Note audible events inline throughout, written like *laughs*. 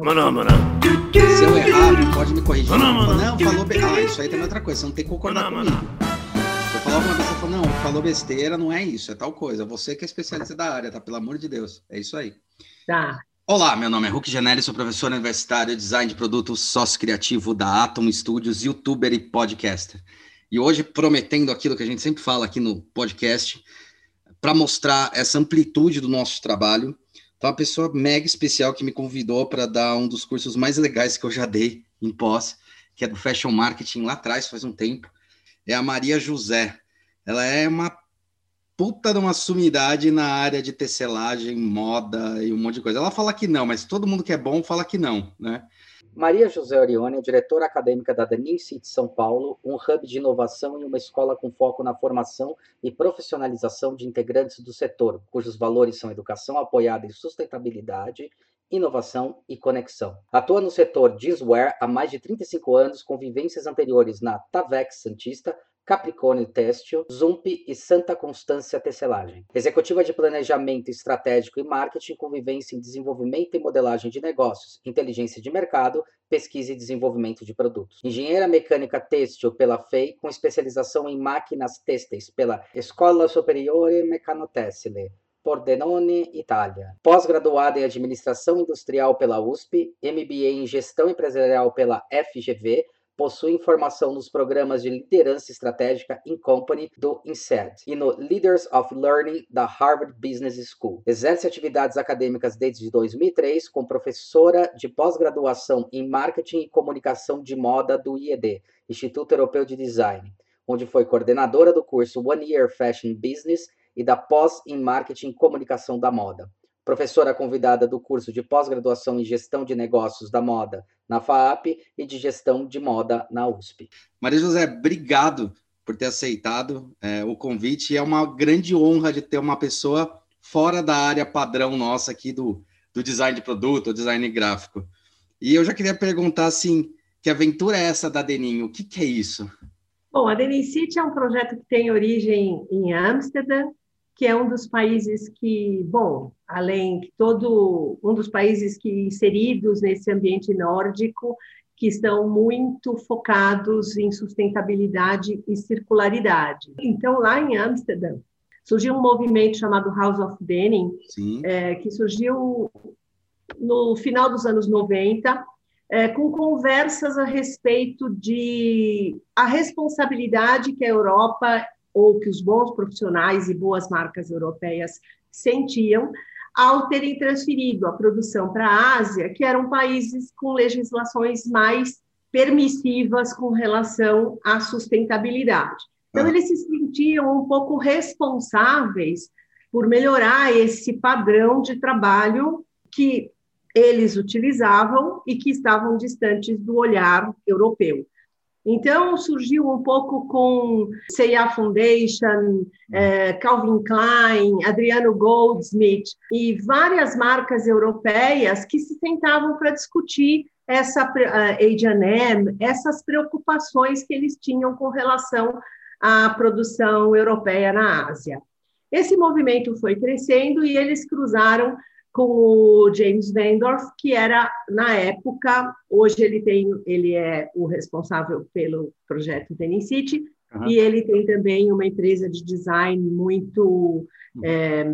Mano, mano. Se eu errar, pode me corrigir. Mano, mano. Não, falou be... Ah, isso aí também é outra coisa. Você não tem que concordar mano, comigo. Se eu falar alguma coisa, você fala, não, falou besteira, não é isso, é tal coisa. Você que é especialista da área, tá? Pelo amor de Deus. É isso aí. Tá. Olá, meu nome é Hulk Janelli, sou professor universitário, design de produtos, sócio criativo da Atom Studios, youtuber e podcaster. E hoje, prometendo aquilo que a gente sempre fala aqui no podcast, para mostrar essa amplitude do nosso trabalho, então, uma pessoa mega especial que me convidou para dar um dos cursos mais legais que eu já dei em pós, que é do Fashion Marketing lá atrás, faz um tempo, é a Maria José. Ela é uma puta de uma sumidade na área de tecelagem, moda e um monte de coisa. Ela fala que não, mas todo mundo que é bom fala que não, né? Maria José Orione é diretora acadêmica da Denim City São Paulo, um hub de inovação e uma escola com foco na formação e profissionalização de integrantes do setor, cujos valores são educação apoiada em sustentabilidade, inovação e conexão. Atua no setor jeanswear há mais de 35 anos, com vivências anteriores na Tavex Santista, Capricórnio Têxtil, Zump e Santa Constância Tecelagem. Executiva de Planejamento Estratégico e Marketing com vivência em desenvolvimento e modelagem de negócios, inteligência de mercado, pesquisa e desenvolvimento de produtos. Engenheira mecânica têxtil pela FEI, com especialização em máquinas têxteis pela Escola Superiore Meccanotessile. Pordenone, Itália. Pós-graduada em Administração Industrial pela USP, MBA em Gestão Empresarial pela FGV, possui formação nos programas de liderança estratégica in company do INSEAD e no Leaders of Learning da Harvard Business School. Exerce atividades acadêmicas desde 2003 como professora de pós-graduação em marketing e comunicação de moda do IED, Instituto Europeu de Design, onde foi coordenadora do curso One Year Fashion Business e da pós em marketing e comunicação da moda professora convidada do curso de pós-graduação em Gestão de Negócios da Moda na FAAP e de Gestão de Moda na USP. Maria José, obrigado por ter aceitado é, o convite. É uma grande honra de ter uma pessoa fora da área padrão nossa aqui do, do design de produto, design gráfico. E eu já queria perguntar assim, que aventura é essa da Deninho? O que, que é isso? Bom, a Denim City é um projeto que tem origem em Amsterdã, que é um dos países que, bom, além de todo um dos países que inseridos nesse ambiente nórdico, que estão muito focados em sustentabilidade e circularidade. Então, lá em Amsterdã, surgiu um movimento chamado House of Denim, é, que surgiu no final dos anos 90, é, com conversas a respeito de a responsabilidade que a Europa ou que os bons profissionais e boas marcas europeias sentiam ao terem transferido a produção para a Ásia, que eram países com legislações mais permissivas com relação à sustentabilidade. Então, ah. eles se sentiam um pouco responsáveis por melhorar esse padrão de trabalho que eles utilizavam e que estavam distantes do olhar europeu. Então, surgiu um pouco com C&A Foundation, é, Calvin Klein, Adriano Goldsmith e várias marcas europeias que se sentavam para discutir essa H&M, essas preocupações que eles tinham com relação à produção europeia na Ásia. Esse movimento foi crescendo e eles cruzaram com o James Vendorf, que era na época, hoje ele tem, ele é o responsável pelo projeto Denim City, uhum. e ele tem também uma empresa de design muito uhum. é,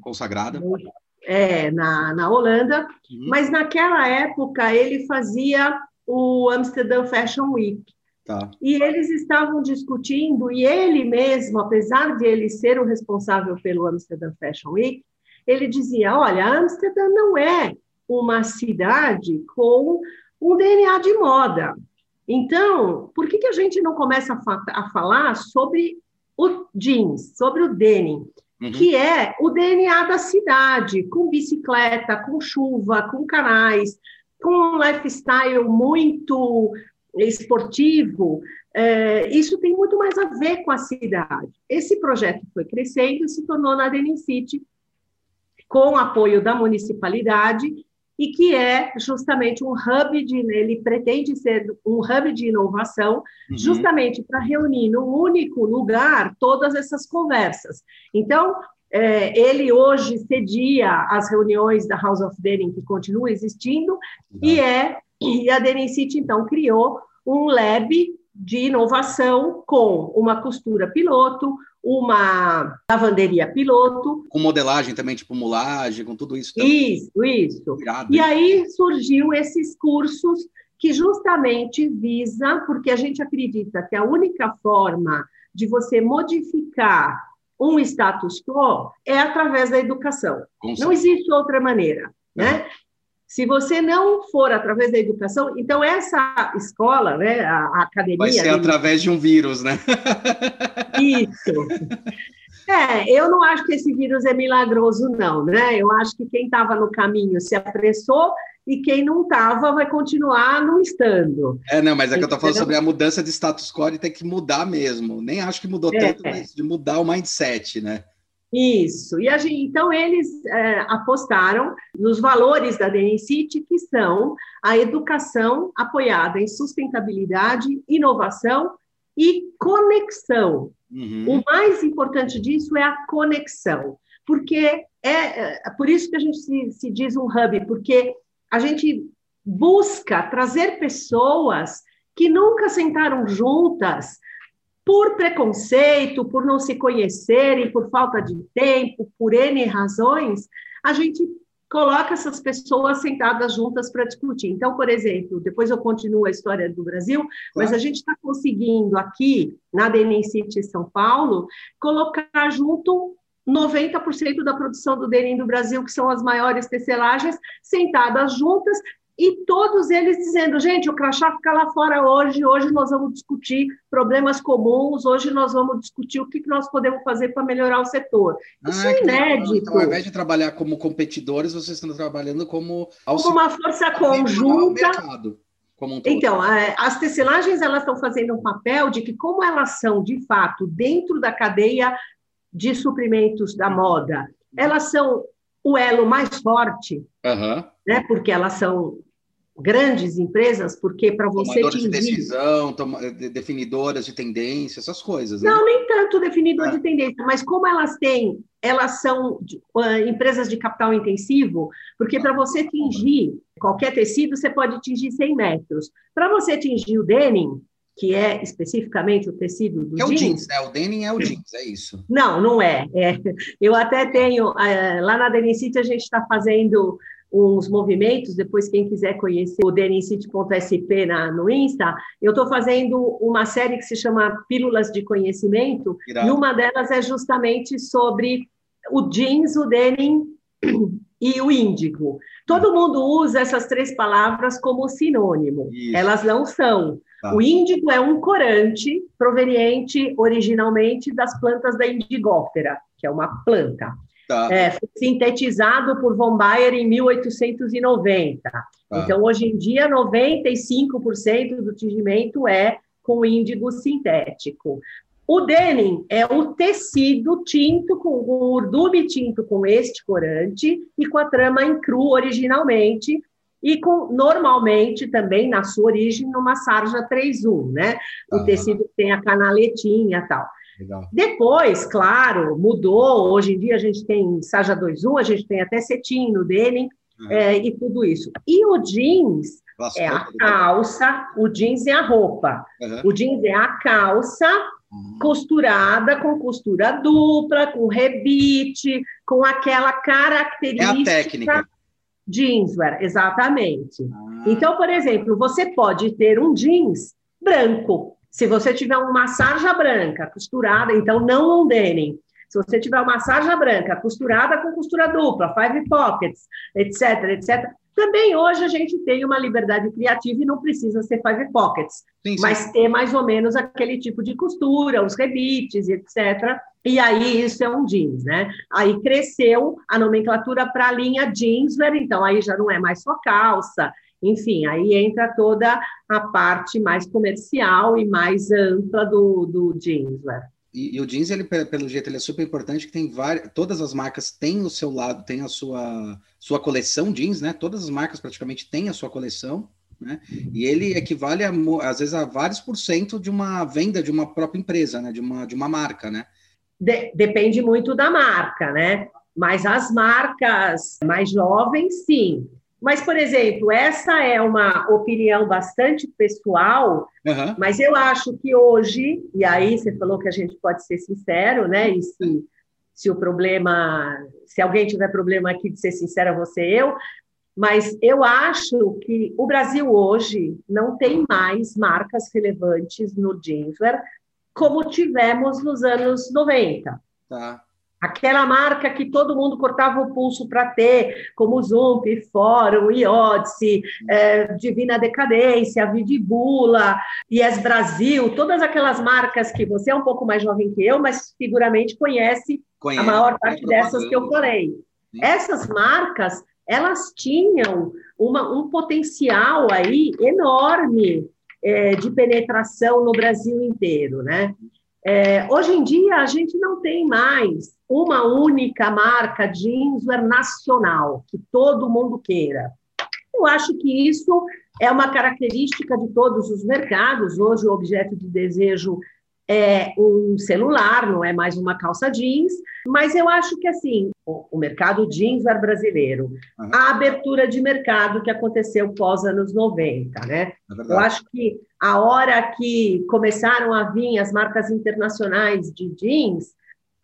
consagrada. Muito, é, na, na Holanda, uhum. mas naquela época ele fazia o Amsterdam Fashion Week. Tá. E eles estavam discutindo, e ele mesmo, apesar de ele ser o responsável pelo Amsterdam Fashion Week, ele dizia: olha, Amsterdã não é uma cidade com um DNA de moda. Então, por que, que a gente não começa a, fa a falar sobre o jeans, sobre o denim, uhum. que é o DNA da cidade, com bicicleta, com chuva, com canais, com um lifestyle muito esportivo, é, isso tem muito mais a ver com a cidade. Esse projeto foi crescendo e se tornou na Denim City com apoio da municipalidade e que é justamente um hub de, ele pretende ser um hub de inovação, uhum. justamente para reunir num único lugar todas essas conversas. Então, é, ele hoje cedia as reuniões da House of Denim, que continua existindo, e é e a Denim City, então, criou um lab de inovação com uma costura piloto, uma lavanderia piloto. Com modelagem também, tipo mulagem, com tudo isso. Também. Isso, isso. Irado, e aí surgiu esses cursos que justamente visa, porque a gente acredita que a única forma de você modificar um status quo é através da educação. Não existe outra maneira, né? Se você não for através da educação, então essa escola, né, a, a academia... Vai ser através de um vírus, né? *laughs* Isso. É, eu não acho que esse vírus é milagroso, não, né? Eu acho que quem estava no caminho se apressou e quem não estava vai continuar não estando. É, não, mas é que eu estou falando sobre a mudança de status quo e tem que mudar mesmo. Nem acho que mudou é, tanto, mas de mudar o mindset, né? Isso. E gente, então eles é, apostaram nos valores da DNCIT, que são a educação apoiada em sustentabilidade, inovação e conexão. Uhum. O mais importante disso é a conexão, porque é, é por isso que a gente se, se diz um hub, porque a gente busca trazer pessoas que nunca sentaram juntas por preconceito, por não se conhecerem, por falta de tempo, por N razões, a gente coloca essas pessoas sentadas juntas para discutir. Então, por exemplo, depois eu continuo a história do Brasil, claro. mas a gente está conseguindo aqui, na DNI City São Paulo, colocar junto 90% da produção do denim do Brasil, que são as maiores tecelagens, sentadas juntas e todos eles dizendo, gente, o crachá fica lá fora hoje, hoje nós vamos discutir problemas comuns, hoje nós vamos discutir o que nós podemos fazer para melhorar o setor. Isso ah, é inédito. Então, ao invés de trabalhar como competidores, vocês estão trabalhando como... Como uma força conjunta. Um então, as tecelagens elas estão fazendo um papel de que, como elas são, de fato, dentro da cadeia de suprimentos da moda, elas são o elo mais forte, uhum. né? Porque elas são grandes empresas, porque para você Tomadoras de decisão, definidoras de tendência, essas coisas. Né? Não, nem tanto definidor é. de tendência, mas como elas têm, elas são uh, empresas de capital intensivo, porque para você atingir qualquer tecido, você pode atingir 100 metros. Para você atingir o denim, que é especificamente o tecido do é jeans. É o jeans, né? O denim é o jeans, é isso. Não, não é. é. Eu até tenho, é, lá na Denim City a gente está fazendo uns movimentos, depois quem quiser conhecer o denincity.sp no Insta, eu estou fazendo uma série que se chama Pílulas de Conhecimento, Irado. e uma delas é justamente sobre o jeans, o denim e o índigo. Todo mundo usa essas três palavras como sinônimo, Isso. elas não são. Tá. O índigo é um corante proveniente originalmente das plantas da indigófera, que é uma planta. Tá. É, foi sintetizado por von Bayer em 1890. Tá. Então, hoje em dia, 95% do tingimento é com índigo sintético. O denim é o tecido tinto com o urdume tinto com este corante e com a trama em cru originalmente, e com, normalmente também, na sua origem, numa sarja 3-1, né? O ah. tecido tem a canaletinha e tal. Legal. Depois, claro, mudou. Hoje em dia a gente tem sarja 2-1, a gente tem até cetim no denim uhum. é, e tudo isso. E o jeans Nossa, é a calça, o jeans é a roupa. Uhum. O jeans é a calça uhum. costurada com costura dupla, com rebite, com aquela característica. É a técnica. Jeanswear, exatamente. Ah. Então, por exemplo, você pode ter um jeans branco. Se você tiver uma sarja branca costurada, então não um denim. Se você tiver uma sarja branca costurada com costura dupla, five pockets, etc, etc, também hoje a gente tem uma liberdade criativa e não precisa ser five pockets, sim, sim. mas ter mais ou menos aquele tipo de costura, os rebites, etc. E aí isso é um jeans, né? Aí cresceu a nomenclatura para a linha jeanswear, então aí já não é mais só calça, enfim, aí entra toda a parte mais comercial e mais ampla do, do jeanswear. E, e, o jeans, ele, pelo jeito, ele é super importante, que tem várias, todas as marcas têm o seu lado, tem a sua, sua coleção jeans, né? Todas as marcas praticamente têm a sua coleção, né? E ele equivale, a, às vezes, a vários por cento de uma venda de uma própria empresa, né? De uma, de uma marca, né? De, depende muito da marca, né? Mas as marcas mais jovens, sim. Mas, por exemplo, essa é uma opinião bastante pessoal, uhum. mas eu acho que hoje, e aí você falou que a gente pode ser sincero, né? E se, se o problema, se alguém tiver problema aqui de ser sincera, você eu, mas eu acho que o Brasil hoje não tem mais marcas relevantes no jeanswear como tivemos nos anos 90. Tá. Aquela marca que todo mundo cortava o pulso para ter, como Zump, Fórum, Iodice, é, Divina Decadência, Vidibula, Yes Brasil, todas aquelas marcas que você é um pouco mais jovem que eu, mas seguramente conhece, conhece a maior parte dessas que eu falei. Sim. Essas marcas, elas tinham uma, um potencial aí enorme é, de penetração no Brasil inteiro, né? É, hoje em dia, a gente não tem mais uma única marca jeanswear nacional, que todo mundo queira. Eu acho que isso é uma característica de todos os mercados. Hoje, o objeto de desejo é um celular, não é mais uma calça jeans, mas eu acho que assim, o, mercado jeanswear brasileiro, uhum. a abertura de mercado que aconteceu pós anos 90, né? É eu acho que a hora que começaram a vir as marcas internacionais de jeans,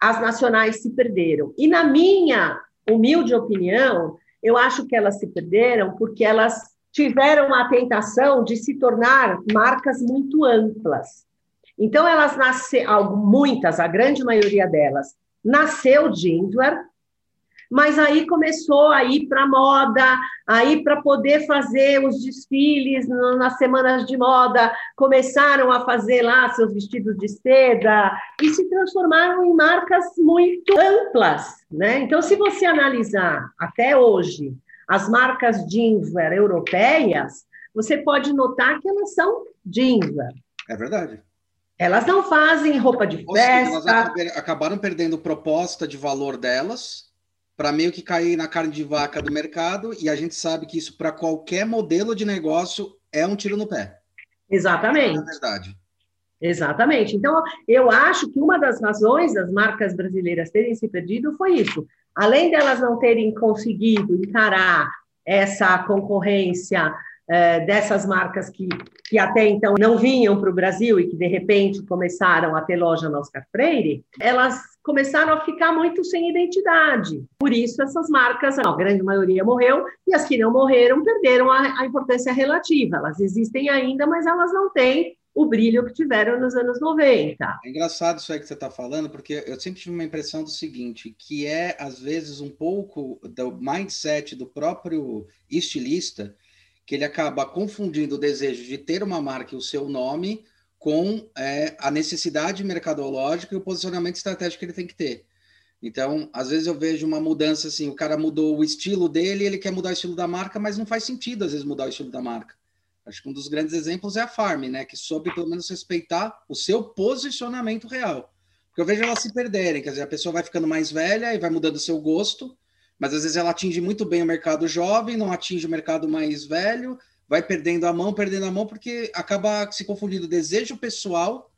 as nacionais se perderam. E na minha humilde opinião, eu acho que elas se perderam porque elas tiveram a tentação de se tornar marcas muito amplas. Então, elas nasceram, muitas, a grande maioria delas, nasceu jeanswear, mas aí começou a ir para moda, aí para poder fazer os desfiles nas semanas de moda, começaram a fazer lá seus vestidos de seda e se transformaram em marcas muito amplas, né? Então, se você analisar até hoje as marcas jeanswear europeias, você pode notar que elas são jeanswear. É verdade. Elas não fazem roupa de festa. Elas acabaram perdendo proposta de valor delas para meio que cair na carne de vaca do mercado, e a gente sabe que isso, para qualquer modelo de negócio, é um tiro no pé. Exatamente. É verdade. Exatamente. Então, eu acho que uma das razões das marcas brasileiras terem se perdido foi isso. Além delas não terem conseguido encarar essa concorrência é, dessas marcas que, que até então não vinham para o Brasil e que de repente começaram a ter loja na Oscar Freire, elas começaram a ficar muito sem identidade. Por isso, essas marcas, a grande maioria morreu, e as que não morreram perderam a, a importância relativa. Elas existem ainda, mas elas não têm o brilho que tiveram nos anos 90. É engraçado isso aí que você está falando, porque eu sempre tive uma impressão do seguinte, que é, às vezes, um pouco do mindset do próprio estilista, que ele acaba confundindo o desejo de ter uma marca e o seu nome com é, a necessidade mercadológica e o posicionamento estratégico que ele tem que ter. Então, às vezes eu vejo uma mudança assim, o cara mudou o estilo dele, ele quer mudar o estilo da marca, mas não faz sentido às vezes mudar o estilo da marca. Acho que um dos grandes exemplos é a Farm, né, que soube pelo menos respeitar o seu posicionamento real. Porque eu vejo elas se perderem, quer dizer, a pessoa vai ficando mais velha e vai mudando o seu gosto, mas às vezes ela atinge muito bem o mercado jovem, não atinge o mercado mais velho, vai perdendo a mão, perdendo a mão, porque acaba se confundindo o desejo pessoal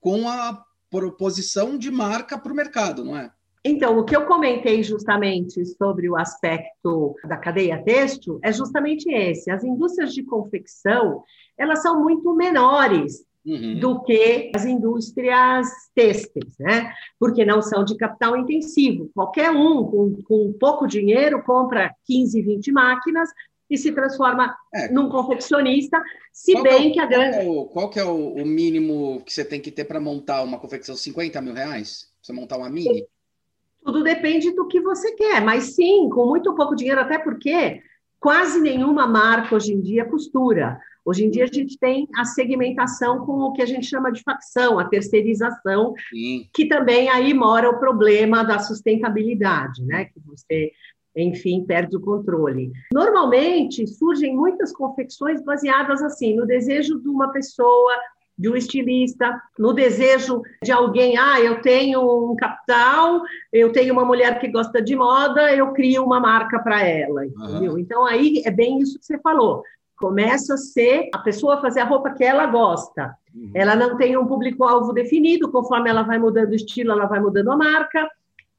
com a proposição de marca para o mercado, não é? Então, o que eu comentei justamente sobre o aspecto da cadeia têxtil é justamente esse. As indústrias de confecção, elas são muito menores uhum. do que as indústrias têxteis, né? Porque não são de capital intensivo. Qualquer um com, com pouco dinheiro compra 15, 20 máquinas e se transforma é. num confeccionista, se qual bem é o, que a grande... Qual, é o, qual é o, o, mínimo que você tem que ter para montar uma confecção? 50 mil reais? Você montar uma mini? Tudo depende do que você quer, mas sim, com muito pouco dinheiro, até porque quase nenhuma marca hoje em dia costura. Hoje em dia a gente tem a segmentação com o que a gente chama de facção, a terceirização, Sim. que também aí mora o problema da sustentabilidade, né? Que você, enfim, perde o controle. Normalmente surgem muitas confecções baseadas assim no desejo de uma pessoa de um estilista, no desejo de alguém, ah, eu tenho um capital, eu tenho uma mulher que gosta de moda, eu crio uma marca para ela, entendeu? Uhum. Então aí é bem isso que você falou começa a ser a pessoa fazer a roupa que ela gosta. Uhum. Ela não tem um público-alvo definido, conforme ela vai mudando o estilo, ela vai mudando a marca,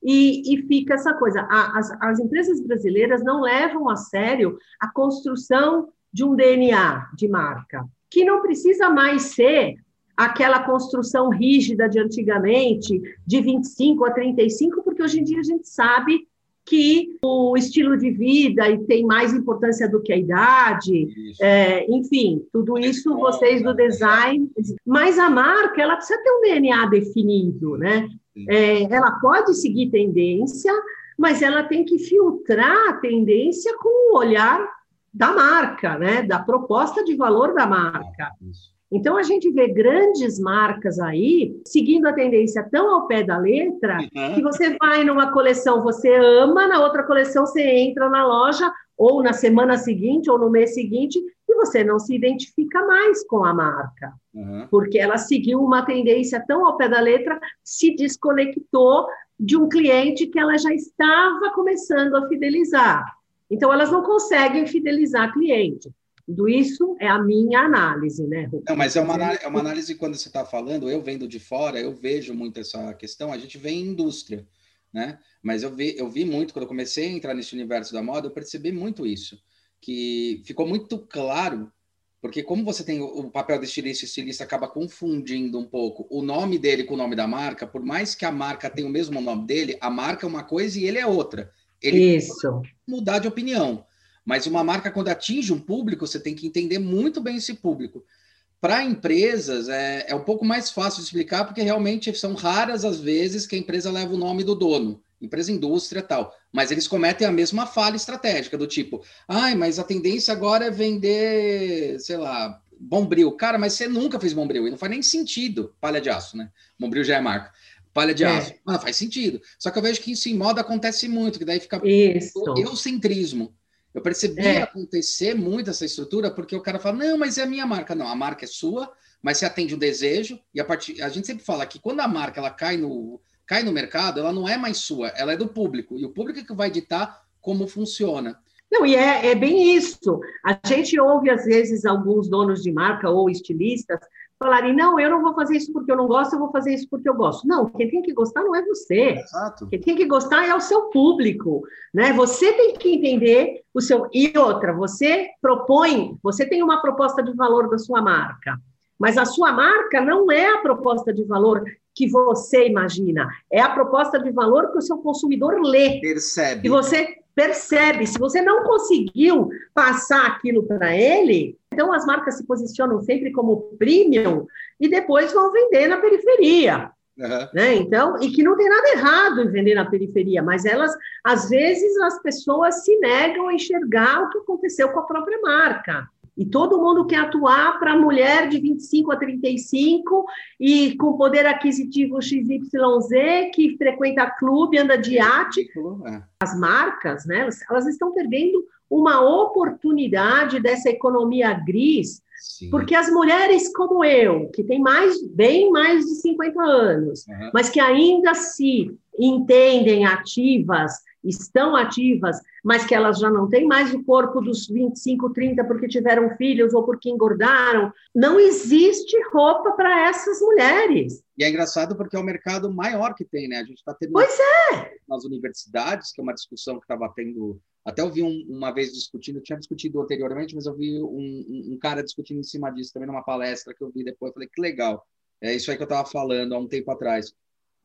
e, e fica essa coisa. As, as empresas brasileiras não levam a sério a construção de um DNA de marca, que não precisa mais ser aquela construção rígida de antigamente, de 25 a 35, porque hoje em dia a gente sabe que o estilo de vida tem mais importância do que a idade, é, enfim, tudo isso vocês do design, mas a marca ela precisa ter um DNA definido, né? É, ela pode seguir tendência, mas ela tem que filtrar a tendência com o olhar da marca, né? Da proposta de valor da marca. Então a gente vê grandes marcas aí seguindo a tendência tão ao pé da letra uhum. que você vai numa coleção, você ama, na outra coleção você entra na loja ou na semana seguinte ou no mês seguinte você não se identifica mais com a marca, uhum. porque ela seguiu uma tendência tão ao pé da letra, se desconectou de um cliente que ela já estava começando a fidelizar. Então elas não conseguem fidelizar cliente. Tudo isso é a minha análise, né? Não, mas é uma, é uma análise quando você está falando, eu vendo de fora, eu vejo muito essa questão, a gente vê em indústria, né? Mas eu vi, eu vi muito, quando eu comecei a entrar nesse universo da moda, eu percebi muito isso, que ficou muito claro, porque como você tem o papel de estilista, o estilista acaba confundindo um pouco o nome dele com o nome da marca, por mais que a marca tenha o mesmo nome dele, a marca é uma coisa e ele é outra. Ele Isso. mudar de opinião. Mas uma marca, quando atinge um público, você tem que entender muito bem esse público. Para empresas, é, é um pouco mais fácil de explicar, porque realmente são raras as vezes que a empresa leva o nome do dono, empresa indústria tal. Mas eles cometem a mesma falha estratégica, do tipo, ai, mas a tendência agora é vender, sei lá, Bombril. Cara, mas você nunca fez Bombril, e não faz nem sentido. Palha de aço, né? Bombril já é marca. Palha de é. aço. Ah, faz sentido. Só que eu vejo que isso em moda acontece muito, que daí fica isso. eucentrismo. Eu percebi é. acontecer muito essa estrutura, porque o cara fala, não, mas é a minha marca. Não, a marca é sua, mas você atende o um desejo, e a, partir, a gente sempre fala que quando a marca ela cai no, cai no mercado, ela não é mais sua, ela é do público, e o público é que vai ditar como funciona. Não, e é, é bem isso. A gente ouve, às vezes, alguns donos de marca ou estilistas falarem, não, eu não vou fazer isso porque eu não gosto, eu vou fazer isso porque eu gosto. Não, quem tem que gostar não é você. Exato. Quem tem que gostar é o seu público, né? Você tem que entender o seu... E outra, você propõe, você tem uma proposta de valor da sua marca, mas a sua marca não é a proposta de valor que você imagina, é a proposta de valor que o seu consumidor lê. Percebe. E você percebe. Se você não conseguiu passar aquilo para ele, então as marcas se posicionam sempre como premium e depois vão vender na periferia. Uhum. Né? Então, e que não tem nada errado em vender na periferia, mas elas, às vezes, as pessoas se negam a enxergar o que aconteceu com a própria marca. E todo mundo quer atuar para a mulher de 25 a 35 e com poder aquisitivo XYZ, que frequenta clube, anda de iate. É. As marcas, né, elas, elas estão perdendo uma oportunidade dessa economia gris, Sim. porque as mulheres como eu, que tem mais, bem mais de 50 anos, uhum. mas que ainda se entendem ativas, estão ativas, mas que elas já não têm mais o corpo dos 25, 30 porque tiveram filhos ou porque engordaram. Não existe roupa para essas mulheres. E é engraçado porque é o mercado maior que tem, né? A gente está tendo pois é. nas universidades, que é uma discussão que estava tendo. Até eu vi um, uma vez discutindo, tinha discutido anteriormente, mas eu vi um, um, um, cara discutindo em cima disso também numa palestra que eu vi depois. Eu falei, que legal. É isso aí que eu estava falando há um tempo atrás.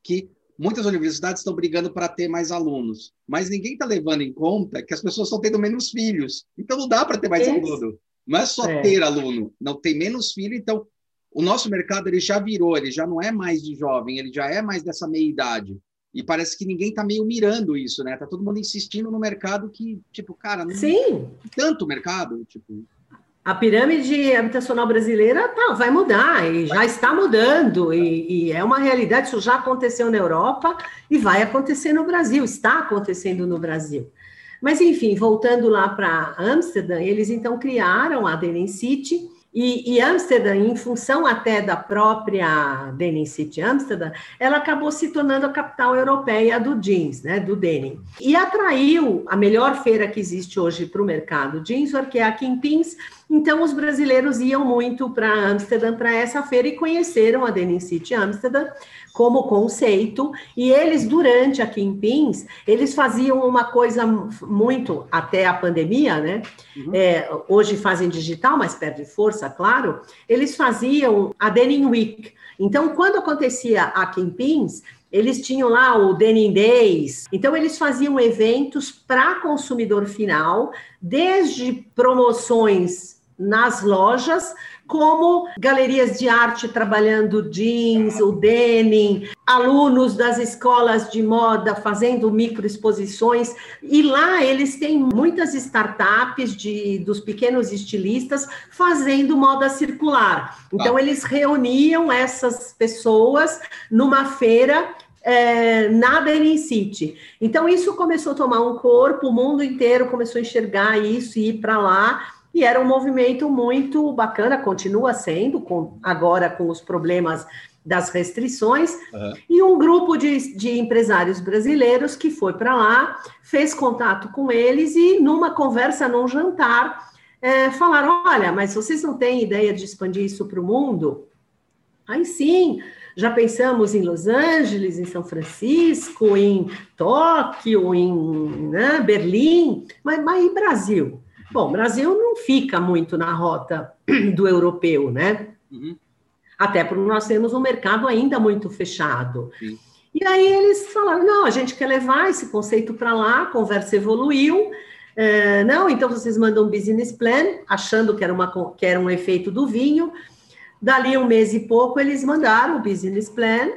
Que muitas universidades estão brigando para ter mais alunos, mas ninguém está levando em conta que as pessoas estão tendo menos filhos. Então não dá para ter mais aluno. Não é só é. ter aluno, não tem menos filho. Então o nosso mercado ele já virou, ele já não é mais de jovem, ele já é mais dessa meia idade. E parece que ninguém está meio mirando isso, né? Tá todo mundo insistindo no mercado que, tipo, cara, não Sim. tanto mercado, tipo a pirâmide habitacional brasileira tá, vai mudar e já está mudando, e, e, é uma realidade, isso já aconteceu na Europa e vai acontecer no Brasil, está acontecendo no Brasil. Mas, enfim, voltando lá para Amsterdã, eles então criaram a Denim City, e, e, Amsterdã, em função até da própria Denim City Amsterdã, ela acabou se tornando a capital europeia do jeans, né, do denim. E atraiu a melhor feira que existe hoje para o mercado jeans, que é a Kimpins, Então, os brasileiros iam muito para Amsterdã para essa feira e conheceram a Denim City Amsterdã como conceito. E eles, durante a Kimpins, eles faziam uma coisa muito, até a pandemia, né? Uhum. É, hoje fazem digital, mas perde força, claro. Eles faziam a Denim Week. Então, quando acontecia a Kimpins, eles tinham lá o Denim Days. Então, eles faziam eventos para consumidor final, desde promoções nas lojas, como galerias de arte trabalhando jeans, o denim, alunos das escolas de moda fazendo microexposições. E lá eles têm muitas startups de, dos pequenos estilistas fazendo moda circular. Então, ah. eles reuniam essas pessoas numa feira é, na Benin City. Então, isso começou a tomar um corpo, o mundo inteiro começou a enxergar isso e ir para lá. E era um movimento muito bacana, continua sendo, com, agora com os problemas das restrições, uhum. e um grupo de, de empresários brasileiros que foi para lá, fez contato com eles e, numa conversa, num jantar, é, falaram: olha, mas vocês não têm ideia de expandir isso para o mundo? Aí sim, já pensamos em Los Angeles, em São Francisco, em Tóquio, em né, Berlim, mas, mas e Brasil? Bom, o Brasil não fica muito na rota *clears throat* do europeu, né? Uhum. Até porque nós temos um mercado ainda muito fechado. Sim. E aí eles falaram: não, a gente quer levar esse conceito para lá, a conversa evoluiu. É, não, então vocês mandam um business plan, achando que era, uma, que era um efeito do vinho. Dali um mês e pouco, eles mandaram o business plan.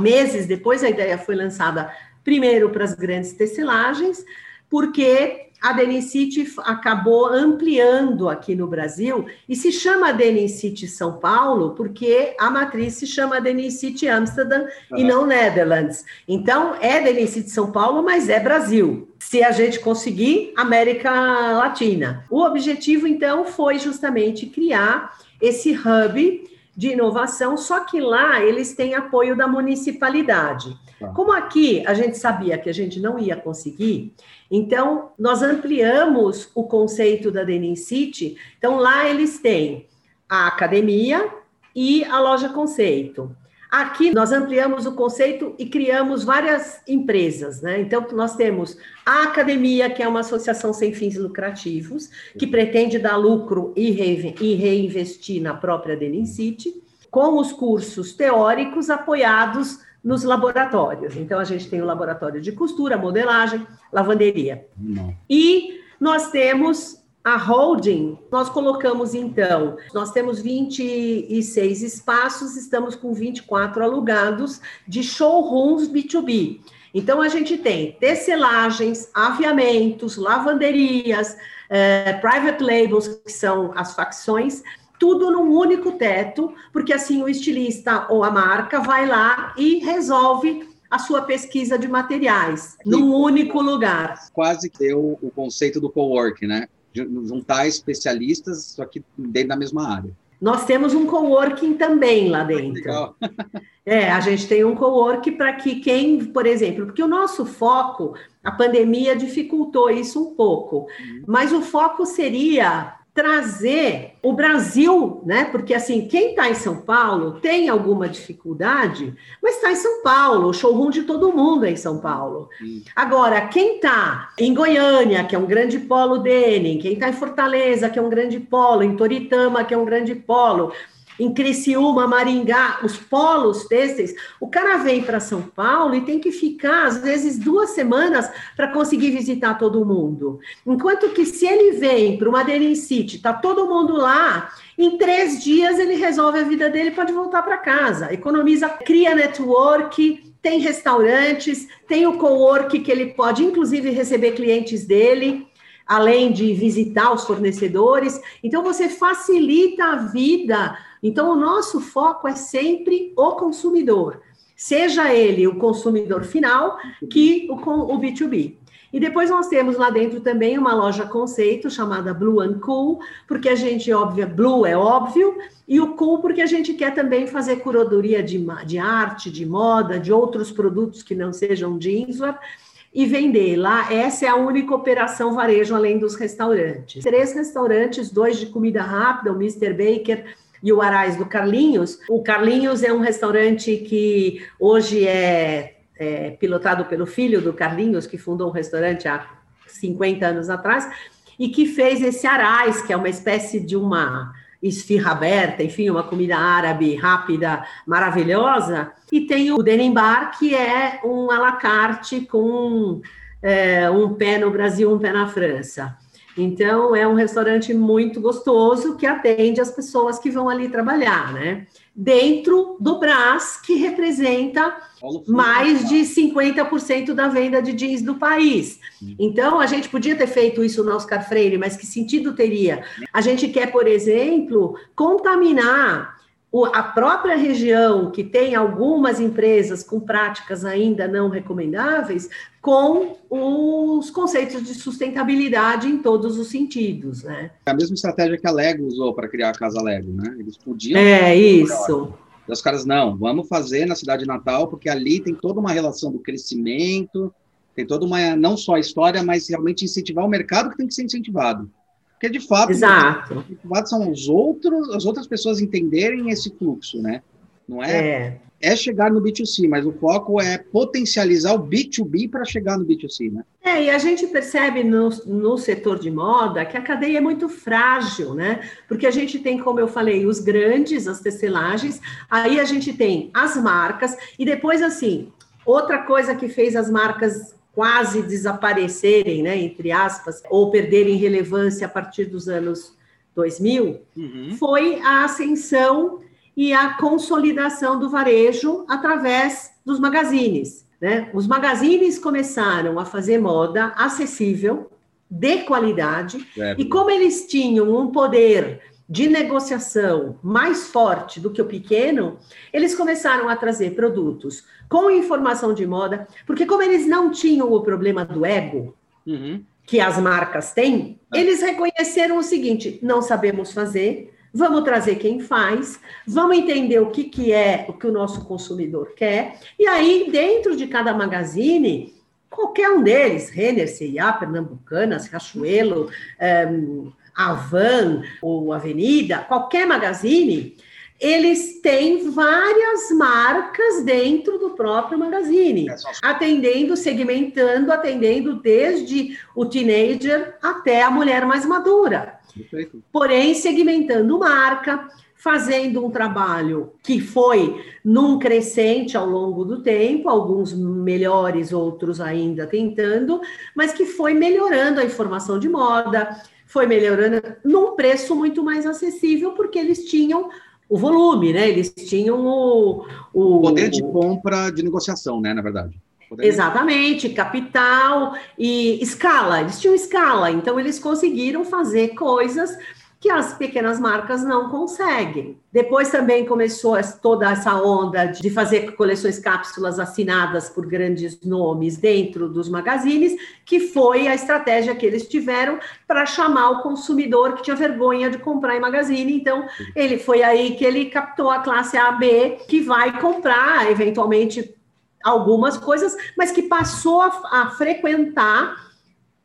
Meses depois, a ideia foi lançada primeiro para as grandes tecelagens, porque a Denicite acabou ampliando aqui no Brasil e se chama Denicite São Paulo porque a matriz se chama Denicite Amsterdam uhum. e não Netherlands. Então é Denicite São Paulo, mas é Brasil. Se a gente conseguir, América Latina. O objetivo então foi justamente criar esse hub de inovação, só que lá eles têm apoio da municipalidade. Tá. Como aqui a gente sabia que a gente não ia conseguir, então, nós ampliamos o conceito da Denim City. Então, lá eles têm a academia e a loja conceito. Aqui nós ampliamos o conceito e criamos várias empresas, né? Então, nós temos a academia, que é uma associação sem fins lucrativos, que pretende dar lucro e, reinvestir na própria Denim City, com os cursos teóricos apoiados nos laboratórios. Então, a gente tem o laboratório de costura, modelagem, lavanderia. Não. E nós temos a holding, nós colocamos então, nós temos 26 espaços, estamos com 24 alugados de showrooms B2B. Então, a gente tem tecelagens, aviamentos, lavanderias, eh, private labels, que são as facções, tudo num único teto, porque assim o estilista ou a marca vai lá e resolve a sua pesquisa de materiais Sim. num único lugar. Quase que o, o conceito do co-work, né? Juntar especialistas, só que dentro da mesma área. Nós temos um coworking também lá dentro. Legal. *laughs* É, a gente tem um coworking para que quem, por exemplo, porque o nosso foco, a pandemia dificultou isso um pouco, uhum. mas o foco seria trazer o Brasil, né? Porque assim, quem está em São Paulo tem alguma dificuldade, mas está em São Paulo, o showroom de todo mundo é em São Paulo. Agora, quem está em Goiânia, que é um grande polo denim, quem está em Fortaleza, que é um grande polo, em Toritama, que é um grande polo, em Criciúma, Maringá, os polos têxteis, o cara vem para São Paulo e tem que ficar, às vezes, duas semanas para conseguir visitar todo mundo. Enquanto que se ele vem para uma Denim City, está todo mundo lá, em três dias ele resolve a vida dele pode voltar para casa. Economiza, cria network, tem restaurantes, tem o co-work que ele pode, inclusive, receber clientes dele além de visitar os fornecedores. Então, você facilita a vida então, o nosso foco é sempre o consumidor, seja ele o consumidor final que o, o B2B. E depois nós temos lá dentro também uma loja conceito chamada Blue and Cool, porque a gente, óbvio, Blue é óbvio, e o Cool porque a gente quer também fazer curadoria de, de arte, de moda, de outros produtos que não sejam jeanswear, e vender. Lá, essa é a única operação varejo além dos restaurantes. Três restaurantes, dois de comida rápida, o Mr. Baker e o Arais do Carlinhos. O Carlinhos é um restaurante que hoje é, é pilotado pelo filho do Carlinhos, que fundou um restaurante há 50 anos atrás, e que fez esse Arais, que é uma espécie de uma esfirra aberta, enfim, uma comida árabe rápida, maravilhosa. E tem o Denim Bar, que é um à la carte com é, um pé no Brasil, um pé na França. Então, é um restaurante muito gostoso que atende as pessoas que vão ali trabalhar, né? Dentro do Brás, que representa mais de 50% da venda de jeans do país. Então, a gente podia ter feito isso no Oscar Freire, mas que sentido teria? A gente quer, por exemplo, contaminar a própria região, que tem algumas empresas com práticas ainda não recomendáveis, com os conceitos de sustentabilidade em todos os sentidos, né? É a mesma estratégia que a Lego usou para criar a Casa Lego, né? Eles podiam... É, isso. E os caras, não, vamos fazer na cidade de Natal, porque ali tem toda uma relação do crescimento, tem toda uma, não só a história, mas realmente incentivar o mercado que tem que ser incentivado. Porque, de fato, Exato. são os outros, as outras pessoas entenderem esse fluxo, né? Não é, é, é chegar no B2C, mas o foco é potencializar o B2B para chegar no B2C, né? É, e a gente percebe no, no setor de moda que a cadeia é muito frágil, né? Porque a gente tem, como eu falei, os grandes, as tecelagens, aí a gente tem as marcas, e depois, assim, outra coisa que fez as marcas quase desaparecerem, né, entre aspas, ou perderem relevância a partir dos anos 2000, uhum. foi a ascensão e a consolidação do varejo através dos magazines. Né? Os magazines começaram a fazer moda acessível, de qualidade, é, e como eles tinham um poder de negociação mais forte do que o pequeno, eles começaram a trazer produtos com informação de moda, porque como eles não tinham o problema do ego, uhum. que as marcas têm, é. eles reconheceram o seguinte: não sabemos fazer, vamos trazer quem faz, vamos entender o que, que é o que o nosso consumidor quer, e aí, dentro de cada magazine, qualquer um deles, Renner, C&A, Pernambucanas, Riachuelo, um, eh, Avan ou Avenida, qualquer magazine, eles têm várias marcas dentro do próprio magazine, é atendendo, segmentando, atendendo desde o teenager até a mulher mais madura. Perfeito. Porém, segmentando marca, fazendo um trabalho que foi num crescente ao longo do tempo, alguns melhores, outros ainda tentando, mas que foi melhorando a informação de moda, foi melhorando num preço muito mais acessível, porque eles tinham o volume, né? Eles tinham o, o poder de compra de negociação, né? Na verdade. Poder Exatamente, capital e escala. Eles tinham escala, então eles conseguiram fazer coisas que as pequenas marcas não conseguem. Depois também começou toda essa onda de fazer coleções cápsulas assinadas por grandes nomes dentro dos magazines, que foi a estratégia que eles tiveram para chamar o consumidor que tinha vergonha de comprar em magazine. Então, ele foi aí que ele captou a classe AB, que vai comprar eventualmente algumas coisas, mas que passou a, a frequentar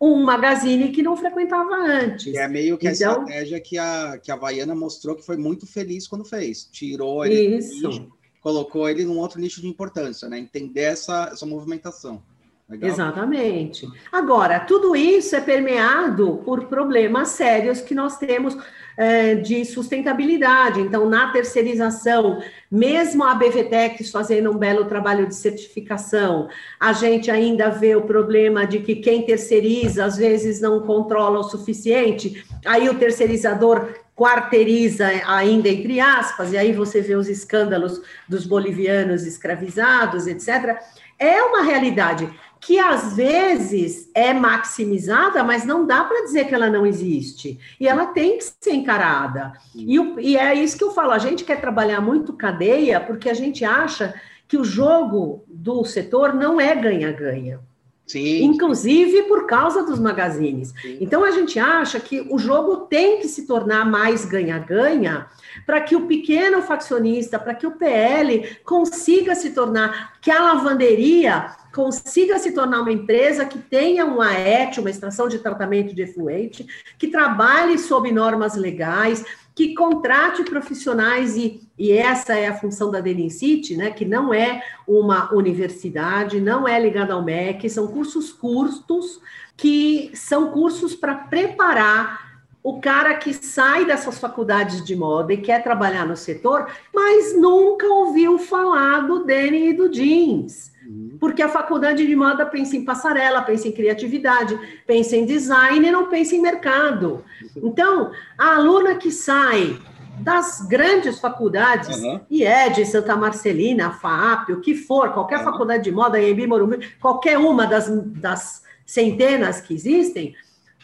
um magazine que não frequentava antes. É meio que então, a estratégia que a, que a Havaiana mostrou que foi muito feliz quando fez. Tirou ele, nicho, colocou ele num outro nicho de importância, né? Entender essa, essa movimentação. Legal? Exatamente. Agora, tudo isso é permeado por problemas sérios que nós temos é, de sustentabilidade. Então, na terceirização, mesmo a BVTEX fazendo um belo trabalho de certificação, a gente ainda vê o problema de que quem terceiriza às vezes não controla o suficiente, aí o terceirizador quarteiriza ainda entre aspas, e aí você vê os escândalos dos bolivianos escravizados, etc. É uma realidade que às vezes é maximizada, mas não dá para dizer que ela não existe. E ela tem que ser encarada. E, e, é isso que eu falo: a gente quer trabalhar muito cadeia porque a gente acha que o jogo do setor não é ganha-ganha. Sim. Inclusive por causa dos magazines. Sim. Então a gente acha que o jogo tem que se tornar mais ganha-ganha para que o pequeno faccionista, para que o PL consiga se tornar, que a lavanderia consiga se tornar uma empresa que tenha uma ET, uma extração de tratamento de efluente, que trabalhe sob normas legais, que contrate profissionais, e, e essa é a função da Denincite, né, que não é uma universidade, não é ligada ao MEC, são cursos curtos, que são cursos para preparar o cara que sai dessas faculdades de moda e quer trabalhar no setor, mas nunca ouviu falar do denim e do jeans. Uhum. Porque a faculdade de moda pensa em passarela, pensa em criatividade, pensa em design e não pensa em mercado. Então, a aluna que sai das grandes faculdades, uhum. IED, Santa Marcelina, FAAP, o que for, qualquer uhum. faculdade de moda, Embi, Morumbi, qualquer uma das, das centenas que existem,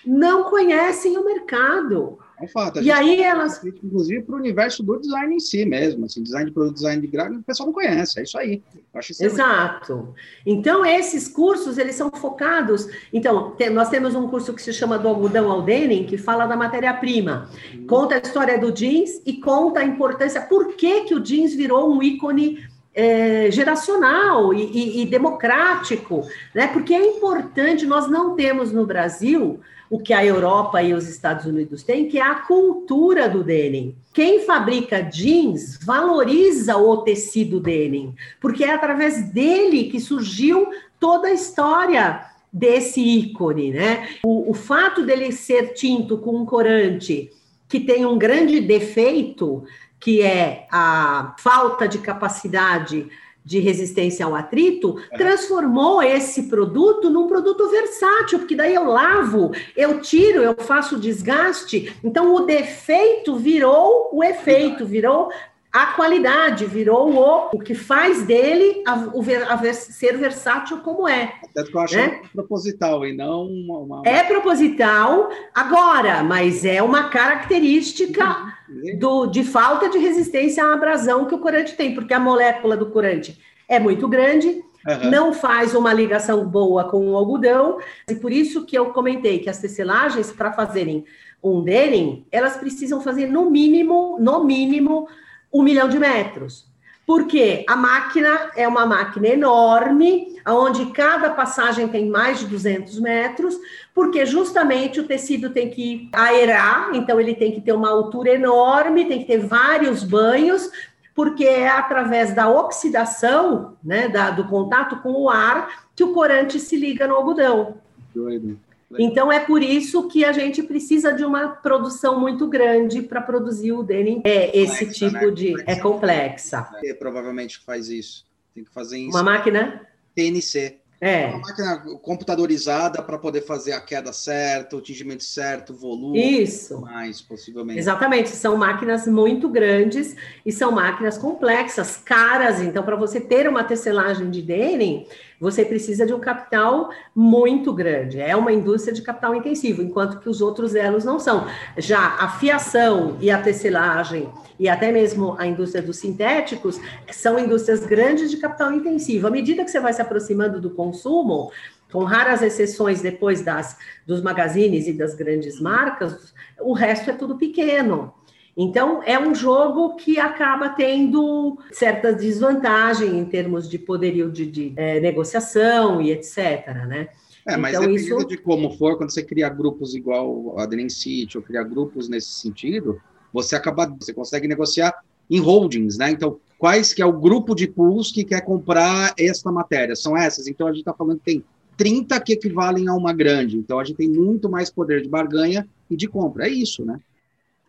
não conhecem o mercado. É um fato. E aí elas. Inclusive para o universo do design em si mesmo, assim, design de produto, design de gráfico, o pessoal não conhece, é isso aí. Isso Exato. Muito... Então, esses cursos, eles são focados. Então, tem, nós temos um curso que se chama do algodão ao denim, que fala da matéria-prima. Hum. Conta a história do jeans e conta a importância, por que, que o jeans virou um ícone é, geracional e, e, e, democrático, né? Porque é importante, nós não temos no Brasil o que a Europa e os Estados Unidos têm, que é a cultura do denim. Quem fabrica jeans valoriza o tecido denim, porque é através dele que surgiu toda a história desse ícone, né? O, o fato dele ser tinto com um corante que tem um grande defeito, que é a falta de capacidade de resistência ao atrito, transformou esse produto num produto versátil, porque daí eu lavo, eu tiro, eu faço desgaste. Então, o defeito virou o efeito, virou a qualidade, virou o, o que faz dele a, o, a ser versátil como é. Até que eu acho né? proposital e não uma, uma, É proposital agora, mas é uma característica uhum. do, de falta de resistência à abrasão que o corante tem, porque a molécula do corante é muito grande, Uhum. não faz uma ligação boa com o algodão, e por isso que eu comentei que as tecelagens, para fazerem um denim, elas precisam fazer no mínimo, no mínimo, um milhão de metros. Porque a máquina é uma máquina enorme, onde cada passagem tem mais de 200 metros, porque justamente o tecido tem que aerar, então ele tem que ter uma altura enorme, tem que ter vários banhos, porque é através da oxidação, né, da, do contato com o ar, que o corante se liga no algodão. Doido. Então é por isso que a gente precisa de uma produção muito grande para produzir o denim. É esse complexa, tipo né? de é complexa. É, provavelmente faz isso. Tem que fazer isso. Uma máquina TNC. É. Uma máquina computadorizada para poder fazer a queda certa, o tingimento certo, o volume. Isso. Mais, possivelmente. Exatamente. São máquinas muito grandes e são máquinas complexas, caras. Então, para você ter uma tecelagem de denim, você precisa de um capital muito grande. É uma indústria de capital intensivo, enquanto que os outros elos não são. Já a fiação e a tecelagem e até mesmo a indústria dos sintéticos são indústrias grandes de capital intensivo. À medida que você vai se aproximando do consumo, com raras exceções depois das dos magazines e das grandes marcas, o resto é tudo pequeno. Então, é um jogo que acaba tendo certa desvantagem em termos de poderio de, de é, negociação e etc. Né? É, mas então, dependendo isso... de como for, quando você cria grupos igual a Dream City, ou criar grupos nesse sentido, você acaba, você consegue negociar em holdings, né? Então, quais que é o grupo de pools que quer comprar esta matéria? São essas. Então, a gente está falando que tem 30 que equivalem a uma grande. Então, a gente tem muito mais poder de barganha e de compra. É isso, né?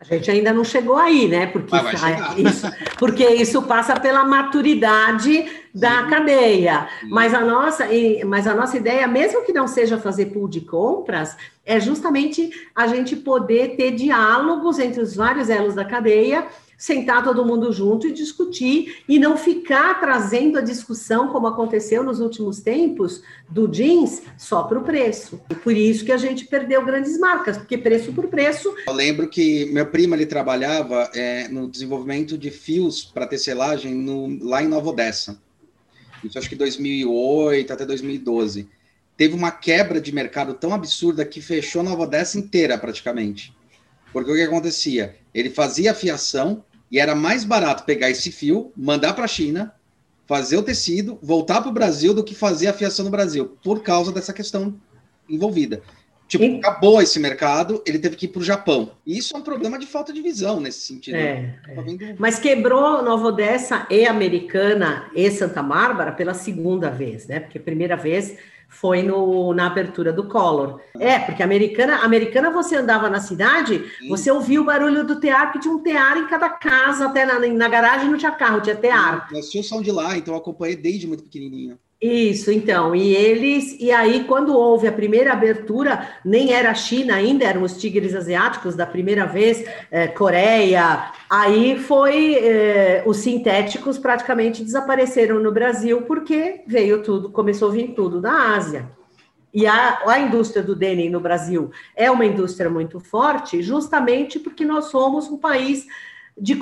A gente ainda não chegou aí, né? Porque, isso, porque isso passa pela maturidade da Sim. cadeia. Sim. Mas a, nossa, mas a nossa ideia, mesmo que não seja fazer pool de compras, é justamente a gente poder ter diálogos entre os vários elos da cadeia sentar todo mundo junto e discutir e não ficar trazendo a discussão, como aconteceu nos últimos tempos, do jeans só para o preço. E por isso que a gente perdeu grandes marcas, porque preço por preço. Eu lembro que meu primo ele trabalhava é, no desenvolvimento de fios para tecelagem no, lá em Nova Odessa. Isso acho que 2008 até 2012. Teve uma quebra de mercado tão absurda que fechou Nova Odessa inteira praticamente. Porque o que acontecia? Ele fazia fiação, e era mais barato pegar esse fio, mandar para a China, fazer o tecido, voltar para o Brasil do que fazer a fiação no Brasil, por causa dessa questão envolvida. Tipo, e... acabou esse mercado, ele teve que ir para o Japão. E isso é um problema de falta de visão nesse sentido. É, é. Vendo... Mas quebrou Nova Odessa e Americana e Santa Bárbara pela segunda vez, né? Porque a primeira vez foi no, na abertura do Collor. É, porque americana, americana você andava na cidade, Sim. você ouvia o barulho do tear, que tinha um tear em cada casa, até na, na garagem não tinha carro, tinha tear. Nós tínhamos som de lá, então eu acompanhei desde muito pequenininho. Isso, então, e eles, e aí quando houve a primeira abertura, nem era a China ainda, eram os tigres asiáticos da primeira vez, é, Coreia, aí foi, é, os sintéticos praticamente desapareceram no Brasil, porque veio tudo, começou a vir tudo da Ásia. E a, a indústria do denim no Brasil é uma indústria muito forte, justamente porque nós somos um país de,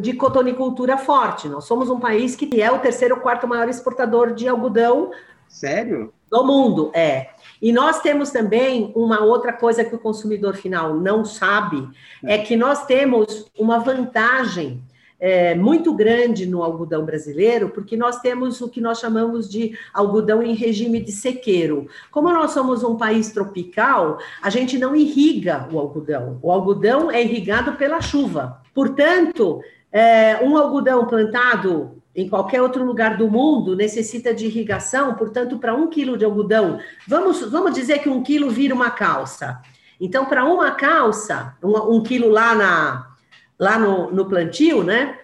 de cotonicultura forte. Nós somos um país que é o terceiro ou quarto maior exportador de algodão. Sério? Do mundo, é. E nós temos também uma outra coisa que o consumidor final não sabe, é que nós temos uma vantagem é, muito grande no algodão brasileiro, porque nós temos o que nós chamamos de algodão em regime de sequeiro. Como nós somos um país tropical, a gente não irriga o algodão. O algodão é irrigado pela chuva. Portanto, é, um algodão plantado em qualquer outro lugar do mundo necessita de irrigação, portanto, para um quilo de algodão, vamos, vamos dizer que um quilo vira uma calça. Então, para uma calça, um, um, quilo lá, na, lá no, no plantio, né?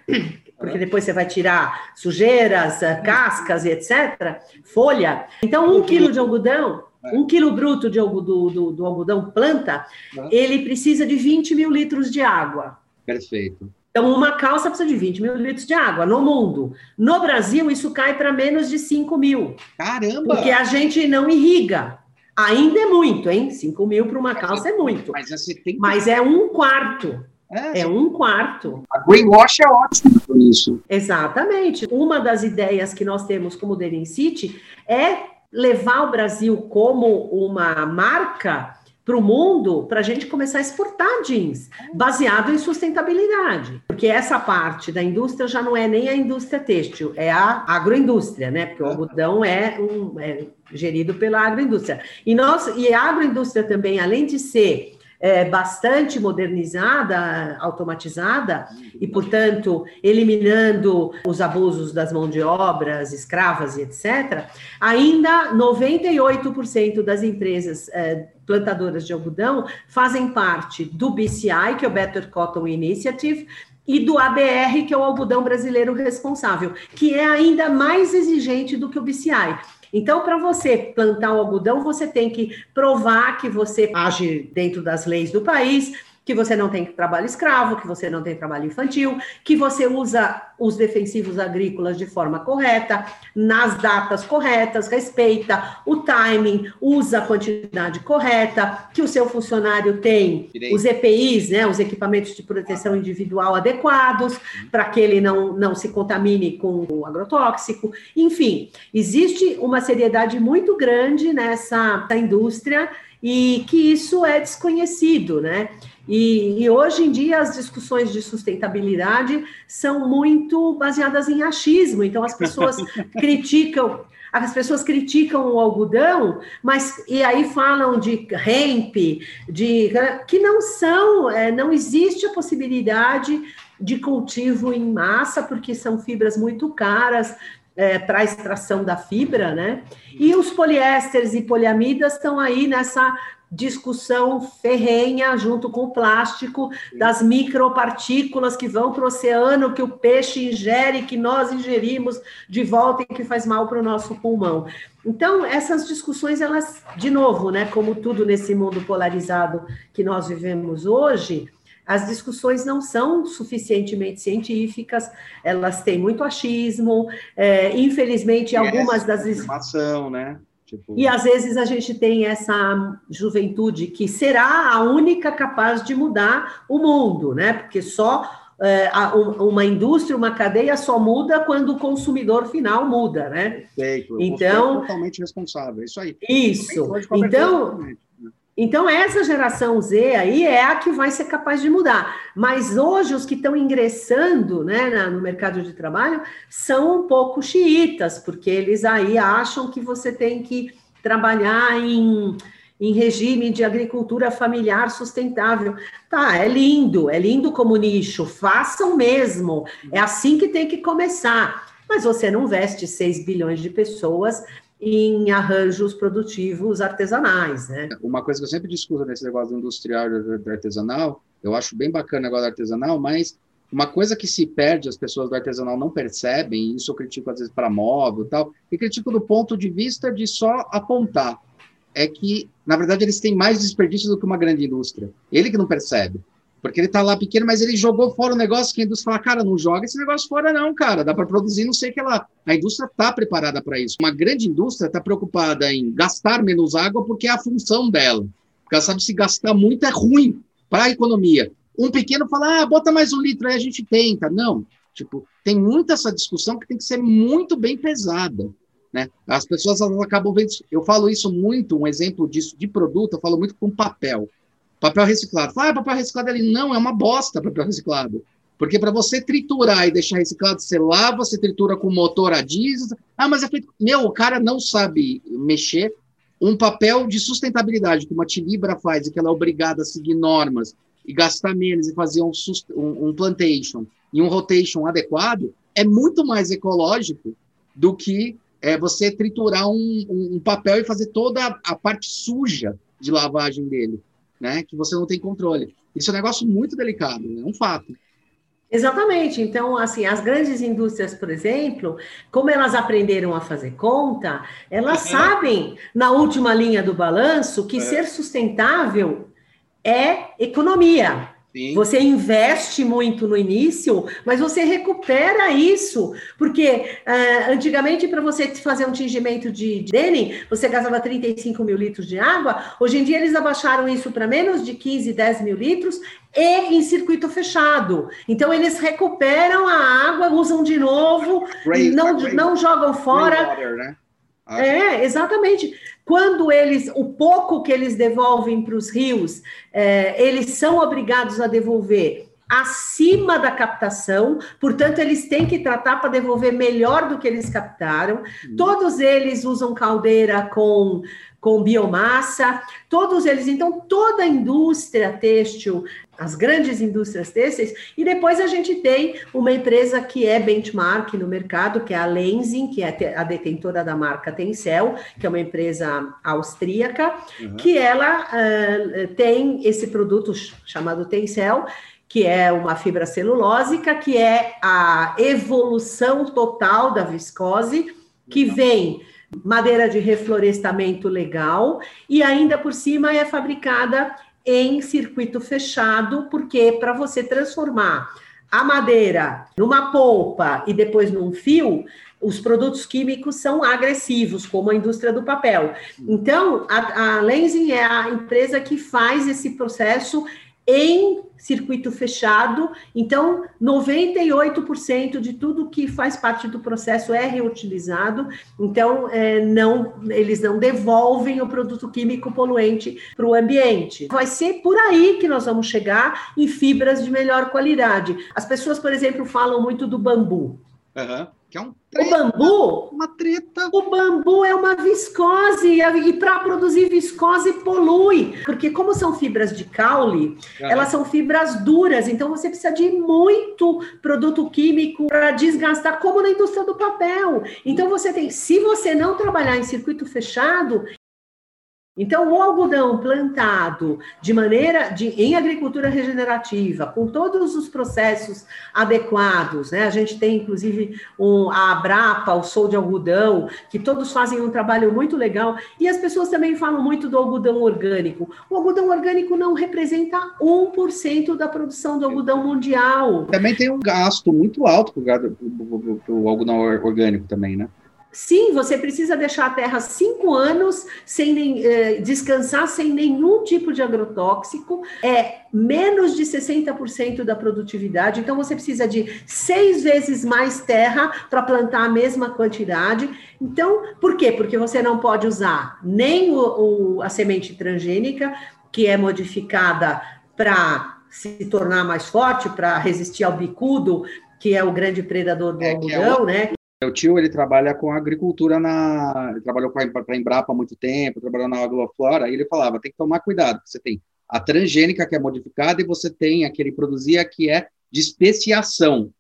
Porque depois você vai tirar sujeiras, cascas e etc., folha. Então, um quilo de algodão, um quilo bruto de, do, do, do algodão planta, ele precisa de 20 mil litros de água. Perfeito. Então, uma calça precisa de 20 mil litros de água no mundo. No Brasil, isso cai para menos de 5 mil. Caramba! Porque a gente não irriga. Ainda é muito, hein? 5 mil para uma calça é muito. Mas, é, mas é um quarto. É, é, um quarto. A greenwash é ótimo por isso. Exatamente. Uma das ideias que nós temos como Denim City é levar o Brasil como uma marca para o mundo para a gente começar a exportar jeans, baseado em sustentabilidade. Porque essa parte da indústria já não é nem a indústria têxtil, é a agroindústria, né? Porque o algodão é, um, é gerido pela agroindústria. E, nós, e a agroindústria também, além de ser é, bastante modernizada, automatizada, e, portanto, eliminando os abusos das mãos de obras, escravas e etc., ainda 98% das empresas é, plantadoras de algodão fazem parte do BCI, que é o Better Cotton Initiative, e do ABR, que é o algodão brasileiro responsável, que é ainda mais exigente do que o BCI. Então, para você plantar o algodão, você tem que provar que você age dentro das leis do país, que você não tem trabalho escravo, que você não tem trabalho infantil, que você usa os defensivos agrícolas de forma correta, nas datas corretas, respeita o timing, usa a quantidade correta, que o seu funcionário tem os EPIs, né, os equipamentos de proteção individual adequados, para que ele não, não se contamine com o agrotóxico. Enfim, existe uma seriedade muito grande nessa indústria e que isso é desconhecido, né? E, e, hoje em dia as discussões de sustentabilidade são muito baseadas em achismo, então as pessoas *laughs* criticam. As pessoas criticam o algodão, mas e aí falam de hemp, de que não são, é, não existe a possibilidade de cultivo em massa, porque são fibras muito caras, é, para extração da fibra, né? E os poliésteres e poliamidas estão aí nessa discussão ferrenha junto com o plástico das micropartículas que vão para o oceano, que o peixe ingere, que nós ingerimos de volta e que faz mal para o nosso pulmão. Então, essas discussões, elas, de novo, né, como tudo nesse mundo polarizado que nós vivemos hoje, as discussões não são suficientemente científicas, elas têm muito achismo, é, infelizmente, algumas das. Informação, né? Tipo... E às vezes a gente tem essa juventude que será a única capaz de mudar o mundo, né? Porque só é, uma indústria, uma cadeia só muda quando o consumidor final muda, né? Perfeito. Então, totalmente responsável, isso aí. Isso. Então, Então, essa geração Z aí é a que vai ser capaz de mudar. Mas hoje, os que estão ingressando né, no mercado de trabalho são um pouco xiitas, porque eles aí acham que você tem que trabalhar em, em regime de agricultura familiar sustentável. Tá, é lindo, é lindo como nicho, façam mesmo. É assim que tem que começar. Mas você não veste 6 bilhões de pessoas em arranjos produtivos artesanais, né? Uma coisa que eu sempre discuto nesse negócio do industrial e do artesanal, eu acho bem bacana o negócio do artesanal, mas uma coisa que se perde, as pessoas do artesanal não percebem, e isso eu critico às vezes para móvel e tal, e critico do ponto de vista de só apontar, é que, na verdade, eles têm mais desperdício do que uma grande indústria. Ele que não percebe. Porque ele está lá pequeno, mas ele jogou fora o negócio que a indústria fala, cara, não joga esse negócio fora não, cara, dá para produzir não sei o que lá. A indústria está preparada para isso. Uma grande indústria está preocupada em gastar menos água porque é a função dela. Porque ela sabe se gastar muito é ruim para a economia. Um pequeno fala, ah, bota mais um litro, aí a gente tenta. Não, tipo, tem muita essa discussão que tem que ser muito bem pesada. Né? As pessoas acabam vendo. Eu falo isso muito, um exemplo disso de produto, eu falo muito com papel. Papel reciclado. Ah, papel reciclado ali. Não, é uma bosta papel reciclado. Porque para você triturar e deixar reciclado, você lava, você tritura com motor a diesel. Ah, mas é feito. Meu, o cara não sabe mexer. Um papel de sustentabilidade que uma Tilibra faz e que ela é obrigada a seguir normas e gastar menos e fazer um, um, um plantation e um rotation adequado é muito mais ecológico do que é, você triturar um, um, papel e fazer toda a parte suja de lavagem dele né, que você não tem controle. Isso é um negócio muito delicado, é um fato. Exatamente. Então, assim, as grandes indústrias, por exemplo, como elas aprenderam a fazer conta, elas uhum. sabem, na última linha do balanço, que é. ser sustentável é economia. Sim. Você investe muito no início, mas você recupera isso, porque uh, antigamente para você fazer um tingimento de, de Denim, você gastava 35 mil litros de água. Hoje em dia eles abaixaram isso para menos de 15, 10 mil litros e em circuito fechado. Então eles recuperam a água, usam de novo, não, não jogam fora. Water, né? É, exatamente. Quando eles, o pouco que eles devolvem para os rios, é, eles são obrigados a devolver acima da captação, portanto, eles têm que tratar para devolver melhor do que eles captaram. Uhum. Todos eles usam caldeira com com biomassa, todos eles, então, toda a indústria têxtil, as grandes indústrias têxteis, e depois a gente tem uma empresa que é benchmark no mercado, que é a Lenzing, que é a detentora da marca Tencel, que é uma empresa austríaca, uhum. que ela uh, tem esse produto chamado Tencel, que é uma fibra celulósica, que é a evolução total da viscose, que vem madeira de reflorestamento legal e ainda por cima é fabricada em circuito fechado, porque para você transformar a madeira numa polpa e depois num fio, os produtos químicos são agressivos, como a indústria do papel. Então, a, a Lenzing é a empresa que faz esse processo em circuito fechado. Então, 98% de tudo que faz parte do processo é reutilizado. Então, é, não, eles não devolvem o produto químico poluente para o ambiente. Vai ser por aí que nós vamos chegar em fibras de melhor qualidade. As pessoas, por exemplo, falam muito do bambu. Uhum. Que é um treta, o bambu, uma treta. O bambu é uma viscose e para produzir viscose polui, porque como são fibras de caule, elas são fibras duras, então você precisa de muito produto químico para desgastar, como na indústria do papel. Então você tem, se você não trabalhar em circuito fechado, então, o algodão plantado de maneira de, em agricultura regenerativa, com todos os processos adequados, né? A gente tem inclusive um, a Abrapa, o Sol de Algodão, que todos fazem um trabalho muito legal, e as pessoas também falam muito do algodão orgânico. O algodão orgânico não representa 1% da produção do algodão mundial. Também tem um gasto muito alto para o algodão orgânico também, né? Sim, você precisa deixar a terra cinco anos sem nem, eh, descansar sem nenhum tipo de agrotóxico, é menos de 60% da produtividade, então você precisa de seis vezes mais terra para plantar a mesma quantidade. Então, por quê? Porque você não pode usar nem o, o, a semente transgênica, que é modificada para se tornar mais forte, para resistir ao bicudo, que é o grande predador do é, é algodão, é né? Meu tio, ele trabalha com agricultura na... Ele trabalhou para a Embrapa há muito tempo, trabalhou na Agroflora, e ele falava, tem que tomar cuidado, você tem a transgênica, que é modificada, e você tem a que ele produzia, que é de especiação,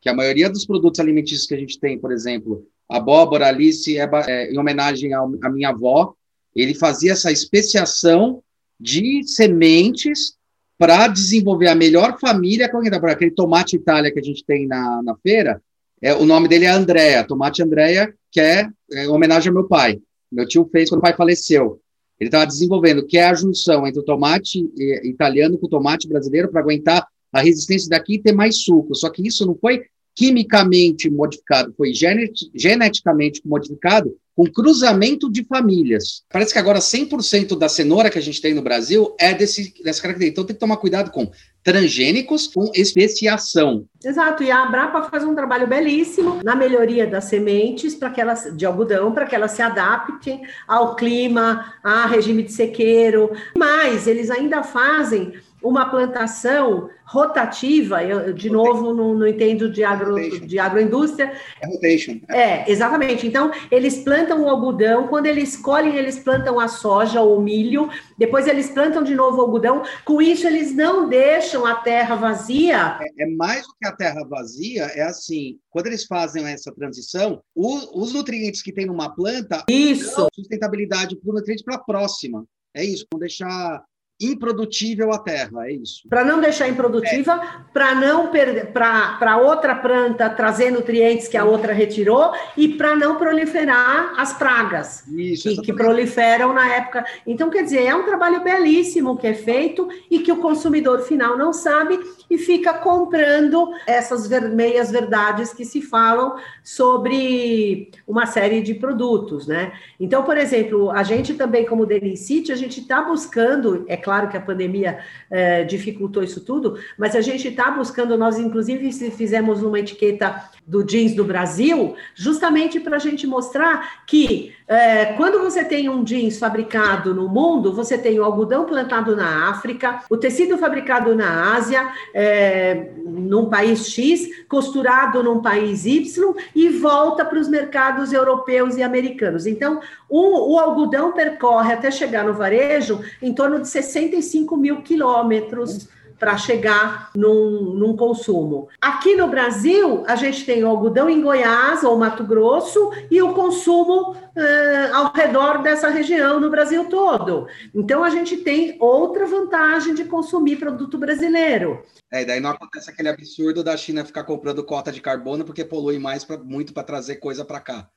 que a maioria dos produtos alimentícios que a gente tem, por exemplo, abóbora, alice, é, é, em homenagem à minha avó, ele fazia essa especiação de sementes para desenvolver a melhor família, com aquele tomate Itália que a gente tem na, na feira, é, o nome dele é Andréa, Tomate Andréa, que é, é homenagem ao meu pai. Meu tio fez quando o pai faleceu. Ele estava desenvolvendo, que é a junção entre o tomate italiano com o tomate brasileiro para aguentar a resistência daqui e ter mais suco. Só que isso não foi quimicamente modificado, foi genet geneticamente modificado com cruzamento de famílias. Parece que agora 100% da cenoura que a gente tem no Brasil é desse, dessa característica. Então tem que tomar cuidado com transgênicos com especiação. Exato, e a Abrapa faz um trabalho belíssimo na melhoria das sementes para que elas de algodão para que elas se adaptem ao clima, a regime de sequeiro. Mas eles ainda fazem uma plantação rotativa, eu, de novo, não, não entendo de, agro, de agroindústria. É rotation. É, exatamente. Então, eles plantam o algodão, quando eles colhem, eles plantam a soja ou o milho, depois eles plantam de novo o algodão. Com isso, eles não deixam a terra vazia. É, é mais do que a terra vazia, é assim, quando eles fazem essa transição, o, os nutrientes que tem numa planta, isso. sustentabilidade para o nutriente para a próxima. É isso, não deixar improdutível a terra, é isso. Para não deixar improdutiva, é. para não perder, para outra planta trazer nutrientes que a outra retirou e para não proliferar as pragas isso, que, que, proliferam na época. Então, quer dizer, é um trabalho belíssimo que é feito e que o consumidor final não sabe e fica comprando essas meias verdades que se falam sobre uma série de produtos, né? Então, por exemplo, a gente também, como Delicite, a gente está buscando, é claro que a pandemia é, dificultou isso tudo, mas a gente está buscando, nós inclusive fizemos uma etiqueta do jeans do Brasil, justamente para a gente mostrar que é, quando você tem um jeans fabricado no mundo, você tem o algodão plantado na África, o tecido fabricado na Ásia, é, num país X, costurado num país Y e volta para os mercados europeus e americanos. Então, o, o, algodão percorre até chegar no varejo em torno de 65 mil quilômetros para chegar num, num, consumo. Aqui no Brasil, a gente tem o algodão em Goiás ou Mato Grosso e o consumo uh, ao redor dessa região no Brasil todo. Então, a gente tem outra vantagem de consumir produto brasileiro. É, e daí não acontece aquele absurdo da China ficar comprando cota de carbono porque polui mais pra, muito para trazer coisa para cá.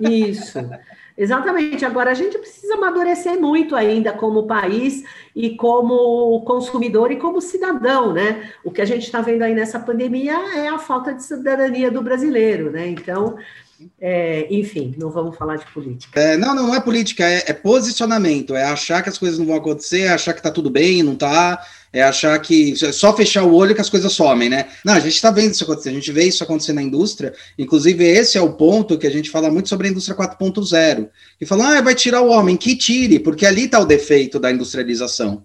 Isso, exatamente. Agora, a gente precisa amadurecer muito ainda como país e como consumidor e como cidadão, né? O que a gente está vendo aí nessa pandemia é a falta de cidadania do brasileiro, né? Então, é, enfim, não vamos falar de política. É, não, não é política, é, é, posicionamento, é achar que as coisas não vão acontecer, é achar que está tudo bem, não está, é achar que é só fechar o olho que as coisas somem, né? Não, a gente está vendo isso acontecer, a gente vê isso acontecer na indústria, inclusive esse é o ponto que a gente fala muito sobre a indústria 4.0, e fala, ah, vai tirar o homem, que tire, porque ali está o defeito da industrialização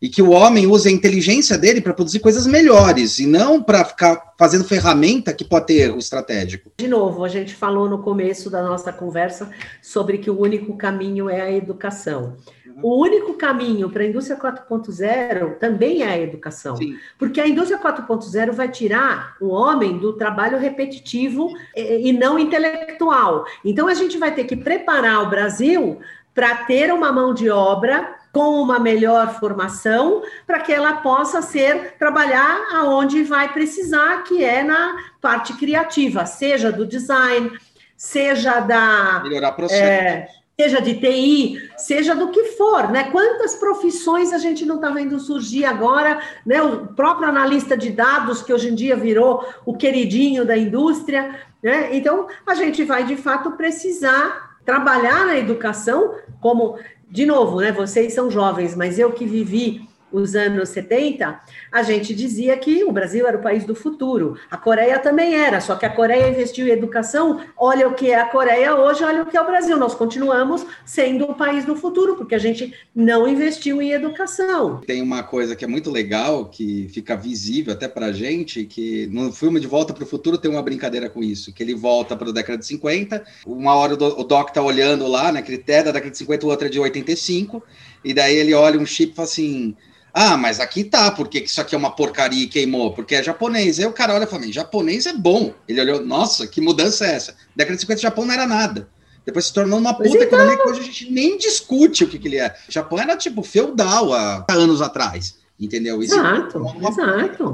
e que o homem use a inteligência dele para produzir coisas melhores e não para ficar fazendo ferramenta que pode ter erro estratégico. De novo, a gente falou no começo da nossa conversa sobre que o único caminho é a educação. O único caminho para a indústria 4.0 também é a educação. Sim. Porque a indústria 4.0 vai tirar o homem do trabalho repetitivo e não intelectual. Então, a gente vai ter que preparar o Brasil para ter uma mão de obra com uma melhor formação para que ela possa ser trabalhar aonde vai precisar, que é na parte criativa, seja do design, seja da melhorar processos. É, seja de TI, seja do que for, né? Quantas profissões a gente não está vendo surgir agora, né? O próprio analista de dados, que hoje em dia virou o queridinho da indústria, né? Então, a gente vai de fato precisar trabalhar na educação como de novo, né? Vocês são jovens, mas eu que vivi os anos 70, a gente dizia que o Brasil era o país do futuro. A Coreia também era, só que a Coreia investiu em educação. Olha o que é a Coreia hoje, olha o que é o Brasil. Nós continuamos sendo o país do futuro, porque a gente não investiu em educação. Tem uma coisa que é muito legal, que fica visível até para a gente, que no filme De Volta para o Futuro tem uma brincadeira com isso, que ele volta para a década de 50, uma hora o Doc tá olhando lá, né, que ele é da década de 50, o outro é de 85, e daí ele olha um chip e fala assim ah, mas aqui tá, porque isso aqui é uma porcaria e queimou? Porque é japonês. Aí o cara olha e fala, japonês é bom. Ele olhou, nossa, que mudança é essa? Década de 50, o Japão não era nada. Depois se tornou uma puta então... economia que hoje a gente nem discute o que, que ele é. O Japão era tipo feudal há anos atrás, entendeu? Isso exato,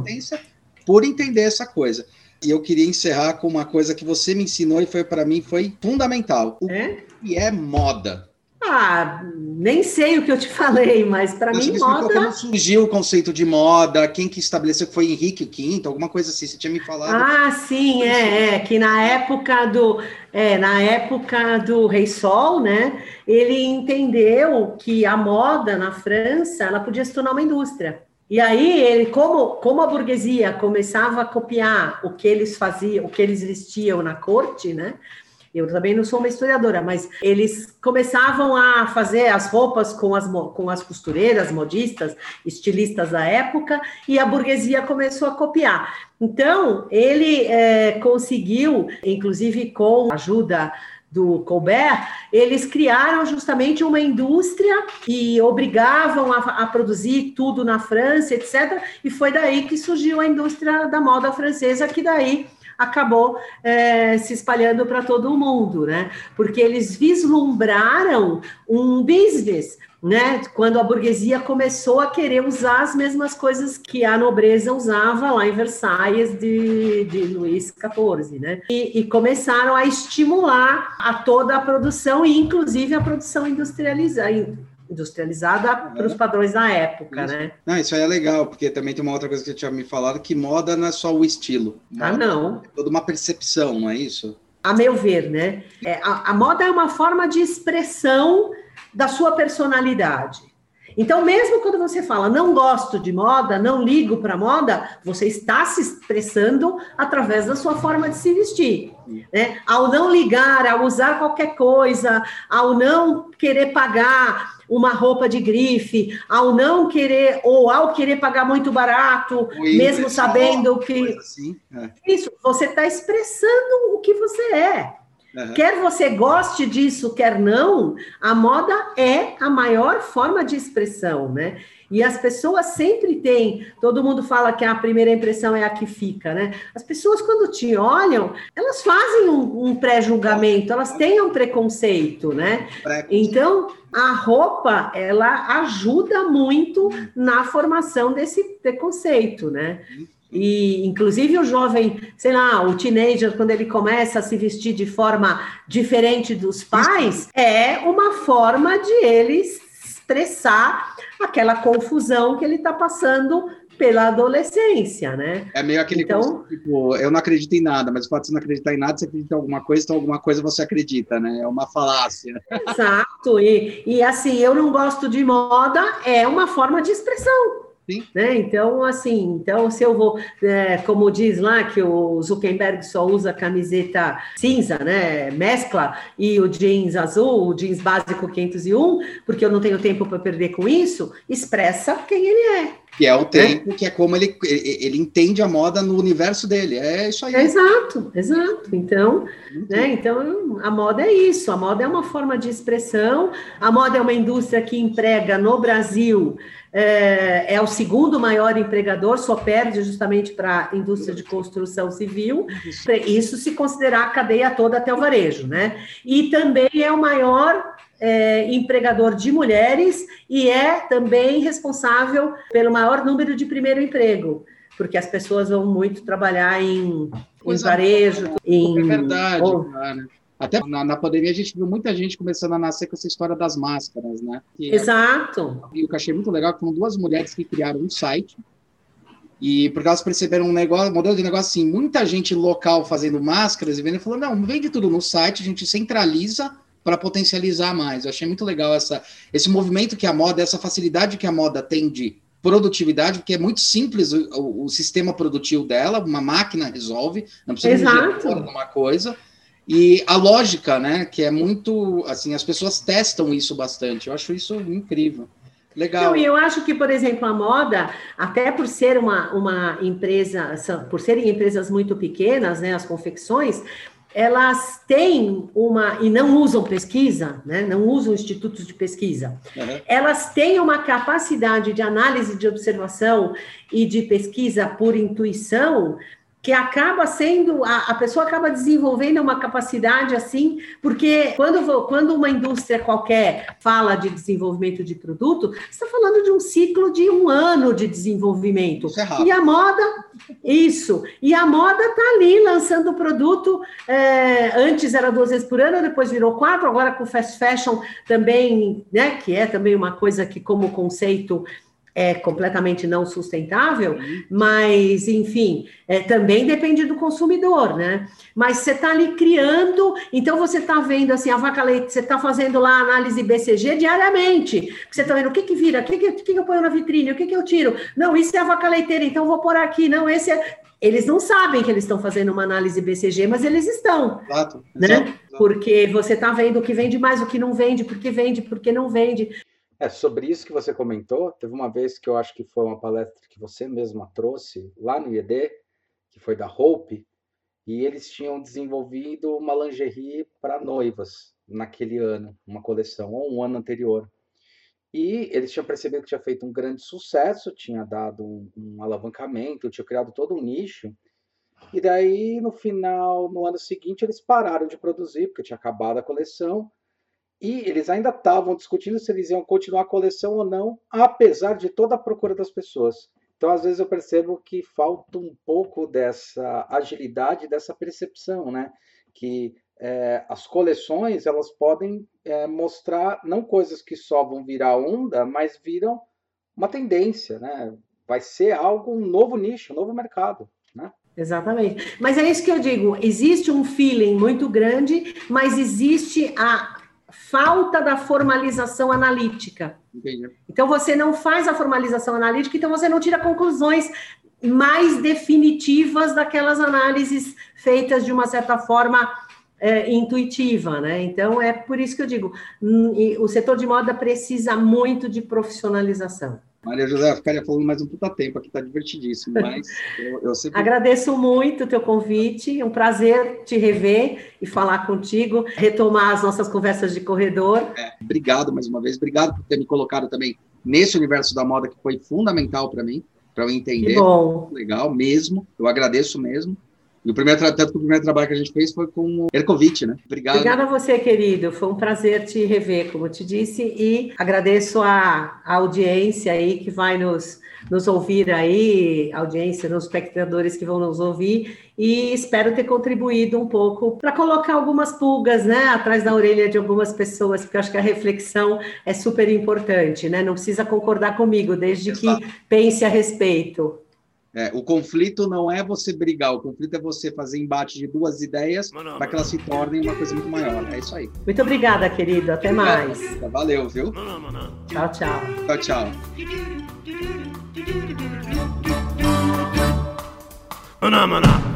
exato. Por entender essa coisa. E eu queria encerrar com uma coisa que você me ensinou e foi para mim foi fundamental. O é? que é moda? Ah, nem sei o que eu te falei, mas para mim moda. Como surgiu o conceito de moda? Quem que estabeleceu? Foi Henrique V, alguma coisa assim? Você tinha me falado? Ah, sim, é, é que na época do, é, na época do Rei Sol, né? Ele entendeu que a moda na França ela podia se tornar uma indústria. E aí ele, como, como a burguesia começava a copiar o que eles faziam, o que eles vestiam na corte, né? Eu também não sou uma historiadora, mas eles começavam a fazer as roupas com as, com as costureiras, modistas, estilistas da época, e a burguesia começou a copiar. Então, ele é, conseguiu, inclusive com a ajuda do Colbert, eles criaram justamente uma indústria e obrigavam a, a, produzir tudo na França, etc. E foi daí que surgiu a indústria da moda francesa, que daí acabou é, se espalhando para todo o mundo, né? Porque eles vislumbraram um business, né? Quando a burguesia começou a querer usar as mesmas coisas que a nobreza usava lá em Versalhes de, de Luís XIV, né? E, e começaram a estimular a toda a produção, inclusive a produção industrializada industrializada uhum. para os padrões da época, isso. né? Não, isso aí é legal, porque também tem uma outra coisa que eu tinha me falado, que moda não é só o estilo. Moda ah, não. É toda uma percepção, não é isso? A meu ver, né? É, a, a moda é uma forma de expressão da sua personalidade. Então, mesmo quando você fala não gosto de moda, não ligo para moda, você está se expressando através da sua forma de se vestir. Né? Ao não ligar, ao usar qualquer coisa, ao não querer pagar uma roupa de grife, ao não querer, ou ao querer pagar muito barato, mesmo sabendo que. Assim, é. Isso, você está expressando o que você é. Uhum. Quer você goste disso, quer não, a moda é a maior forma de expressão, né? E as pessoas sempre têm, todo mundo fala que a primeira impressão é a que fica, né? As pessoas, quando te olham, elas fazem um, um pré-julgamento, elas têm um preconceito, né? Então, a roupa, ela ajuda muito na formação desse preconceito, né? E, inclusive, o jovem, sei lá, o teenager, quando ele começa a se vestir de forma diferente dos pais, é uma forma de ele expressar aquela confusão que ele está passando pela adolescência, né? É meio aquele então, tipo, eu não acredito em nada, mas o fato de você não acreditar em nada, você acredita em alguma coisa, então alguma coisa você acredita, né? É uma falácia. Exato, e, e assim, eu não gosto de moda, é uma forma de expressão. Né? Então, assim, então se eu vou, é, como diz lá que o Zuckerberg só usa camiseta cinza, né? Mescla e o jeans azul, o jeans básico 501, porque eu não tenho tempo para perder com isso, expressa quem ele é. Que é o né? tempo, que é como ele, ele, ele, entende a moda no universo dele. É isso aí. exato, exato. Então, né, então, a moda é isso. A moda é uma forma de expressão. A moda é uma indústria que emprega no Brasil é, é, o segundo maior empregador, só perde justamente para a indústria de construção civil, isso se considerar a cadeia toda até o varejo, né? E também é o maior é, empregador de mulheres e é também responsável pelo maior número de primeiro emprego, porque as pessoas vão muito trabalhar em, em varejo, em... É verdade, ou, cara Até na, na, pandemia a gente viu muita gente começando a nascer com essa história das máscaras, né? Que Exato. É, e o que eu achei muito legal foram duas mulheres que criaram um site e porque elas perceberam um negócio, um modelo de negócio assim, muita gente local fazendo máscaras e vendo, falou, não, vende tudo no site, a gente centraliza para potencializar mais. Eu achei muito legal essa, esse movimento que a moda, essa facilidade que a moda tem de produtividade, porque é muito simples o, o, o sistema produtivo dela, uma máquina resolve, não precisa Exato. de uma coisa. E a lógica, né, que é muito, assim, as pessoas testam isso bastante. Eu acho isso incrível. Legal. Não, e eu acho que, por exemplo, a moda, até por ser uma, uma empresa, por serem empresas muito pequenas, né, as confecções, elas têm uma, e não usam pesquisa, né, não usam institutos de pesquisa, uhum. elas têm uma capacidade de análise, de observação e de pesquisa por intuição que acaba sendo, a, a, pessoa acaba desenvolvendo uma capacidade assim, porque quando, quando uma indústria qualquer fala de desenvolvimento de produto, está falando de um ciclo de um ano de desenvolvimento. É e a moda, isso, e a moda está ali lançando produto, é, antes era duas vezes por ano, depois virou quatro, agora com fast fashion também, né, que é também uma coisa que como conceito é completamente não sustentável, uhum. mas, enfim, é, também depende do consumidor, né? Mas você está ali criando, então você está vendo assim, a vaca leite, você está fazendo lá análise BCG diariamente, você está vendo o que que vira, o que que, que, que eu ponho na vitrine, o que que eu tiro, não, isso é a vaca leiteira, então vou pôr aqui, não, esse é... Eles não sabem que eles estão fazendo uma análise BCG, mas eles estão. Exato. Né? Exato, exato. Porque você está vendo o que vende mais, o que não vende, porque vende, porque não vende. É, sobre isso que você comentou, teve uma vez que eu acho que foi uma palestra que você mesma trouxe lá no IED, que foi da Hope, e eles tinham desenvolvido uma lingerie para noivas naquele ano, uma coleção, ou um ano anterior. E eles tinham percebido que tinha feito um grande sucesso, tinha dado um, um alavancamento, tinha criado todo um nicho. E daí, no final, no ano seguinte, eles pararam de produzir, porque tinha acabado a coleção, e eles ainda estavam discutindo se eles iam continuar a coleção ou não, apesar de toda a procura das pessoas. Então, às vezes, eu percebo que falta um pouco dessa agilidade, dessa percepção, né? Que é, as coleções elas podem é, mostrar não coisas que só vão virar onda, mas viram uma tendência, né? Vai ser algo, um novo nicho, um novo mercado, né? Exatamente. Mas é isso que eu digo: existe um feeling muito grande, mas existe a falta da formalização analítica. Entendi. Então, você não faz a formalização analítica, então você não tira conclusões mais definitivas daquelas análises feitas de uma certa forma é, intuitiva, né? Então, é por isso que eu digo, o setor de moda precisa muito de profissionalização. Maria José, ficaria falando mais um puta tempo aqui, tá divertidíssimo, mas *laughs* eu, eu sempre... Agradeço muito o teu convite, é um prazer te rever e falar contigo, retomar as nossas conversas de corredor. É, obrigado mais uma vez, obrigado por ter me colocado também nesse universo da moda que foi fundamental para mim, para eu entender. Que bom. Legal, mesmo, eu agradeço mesmo. E o primeiro, tanto que o primeiro trabalho que a gente fez foi com o Erkovic, né? Obrigado. Obrigada a você, querido. Foi um prazer te rever, como te disse, e agradeço a, a audiência aí que vai nos, nos ouvir aí, audiência, nos espectadores que vão nos ouvir, e espero ter contribuído um pouco para colocar algumas pulgas, né, atrás da orelha de algumas pessoas, porque eu acho que a reflexão é super importante, né? Não precisa concordar comigo, desde Exato. que pense a respeito. É, o conflito não é você brigar, o conflito é você fazer embate de duas ideias para que elas se tornem uma coisa muito maior. É isso aí. Muito obrigada, querido. Até mais. Valeu, viu? Tchau, tchau. Tchau, tchau. Maná, maná.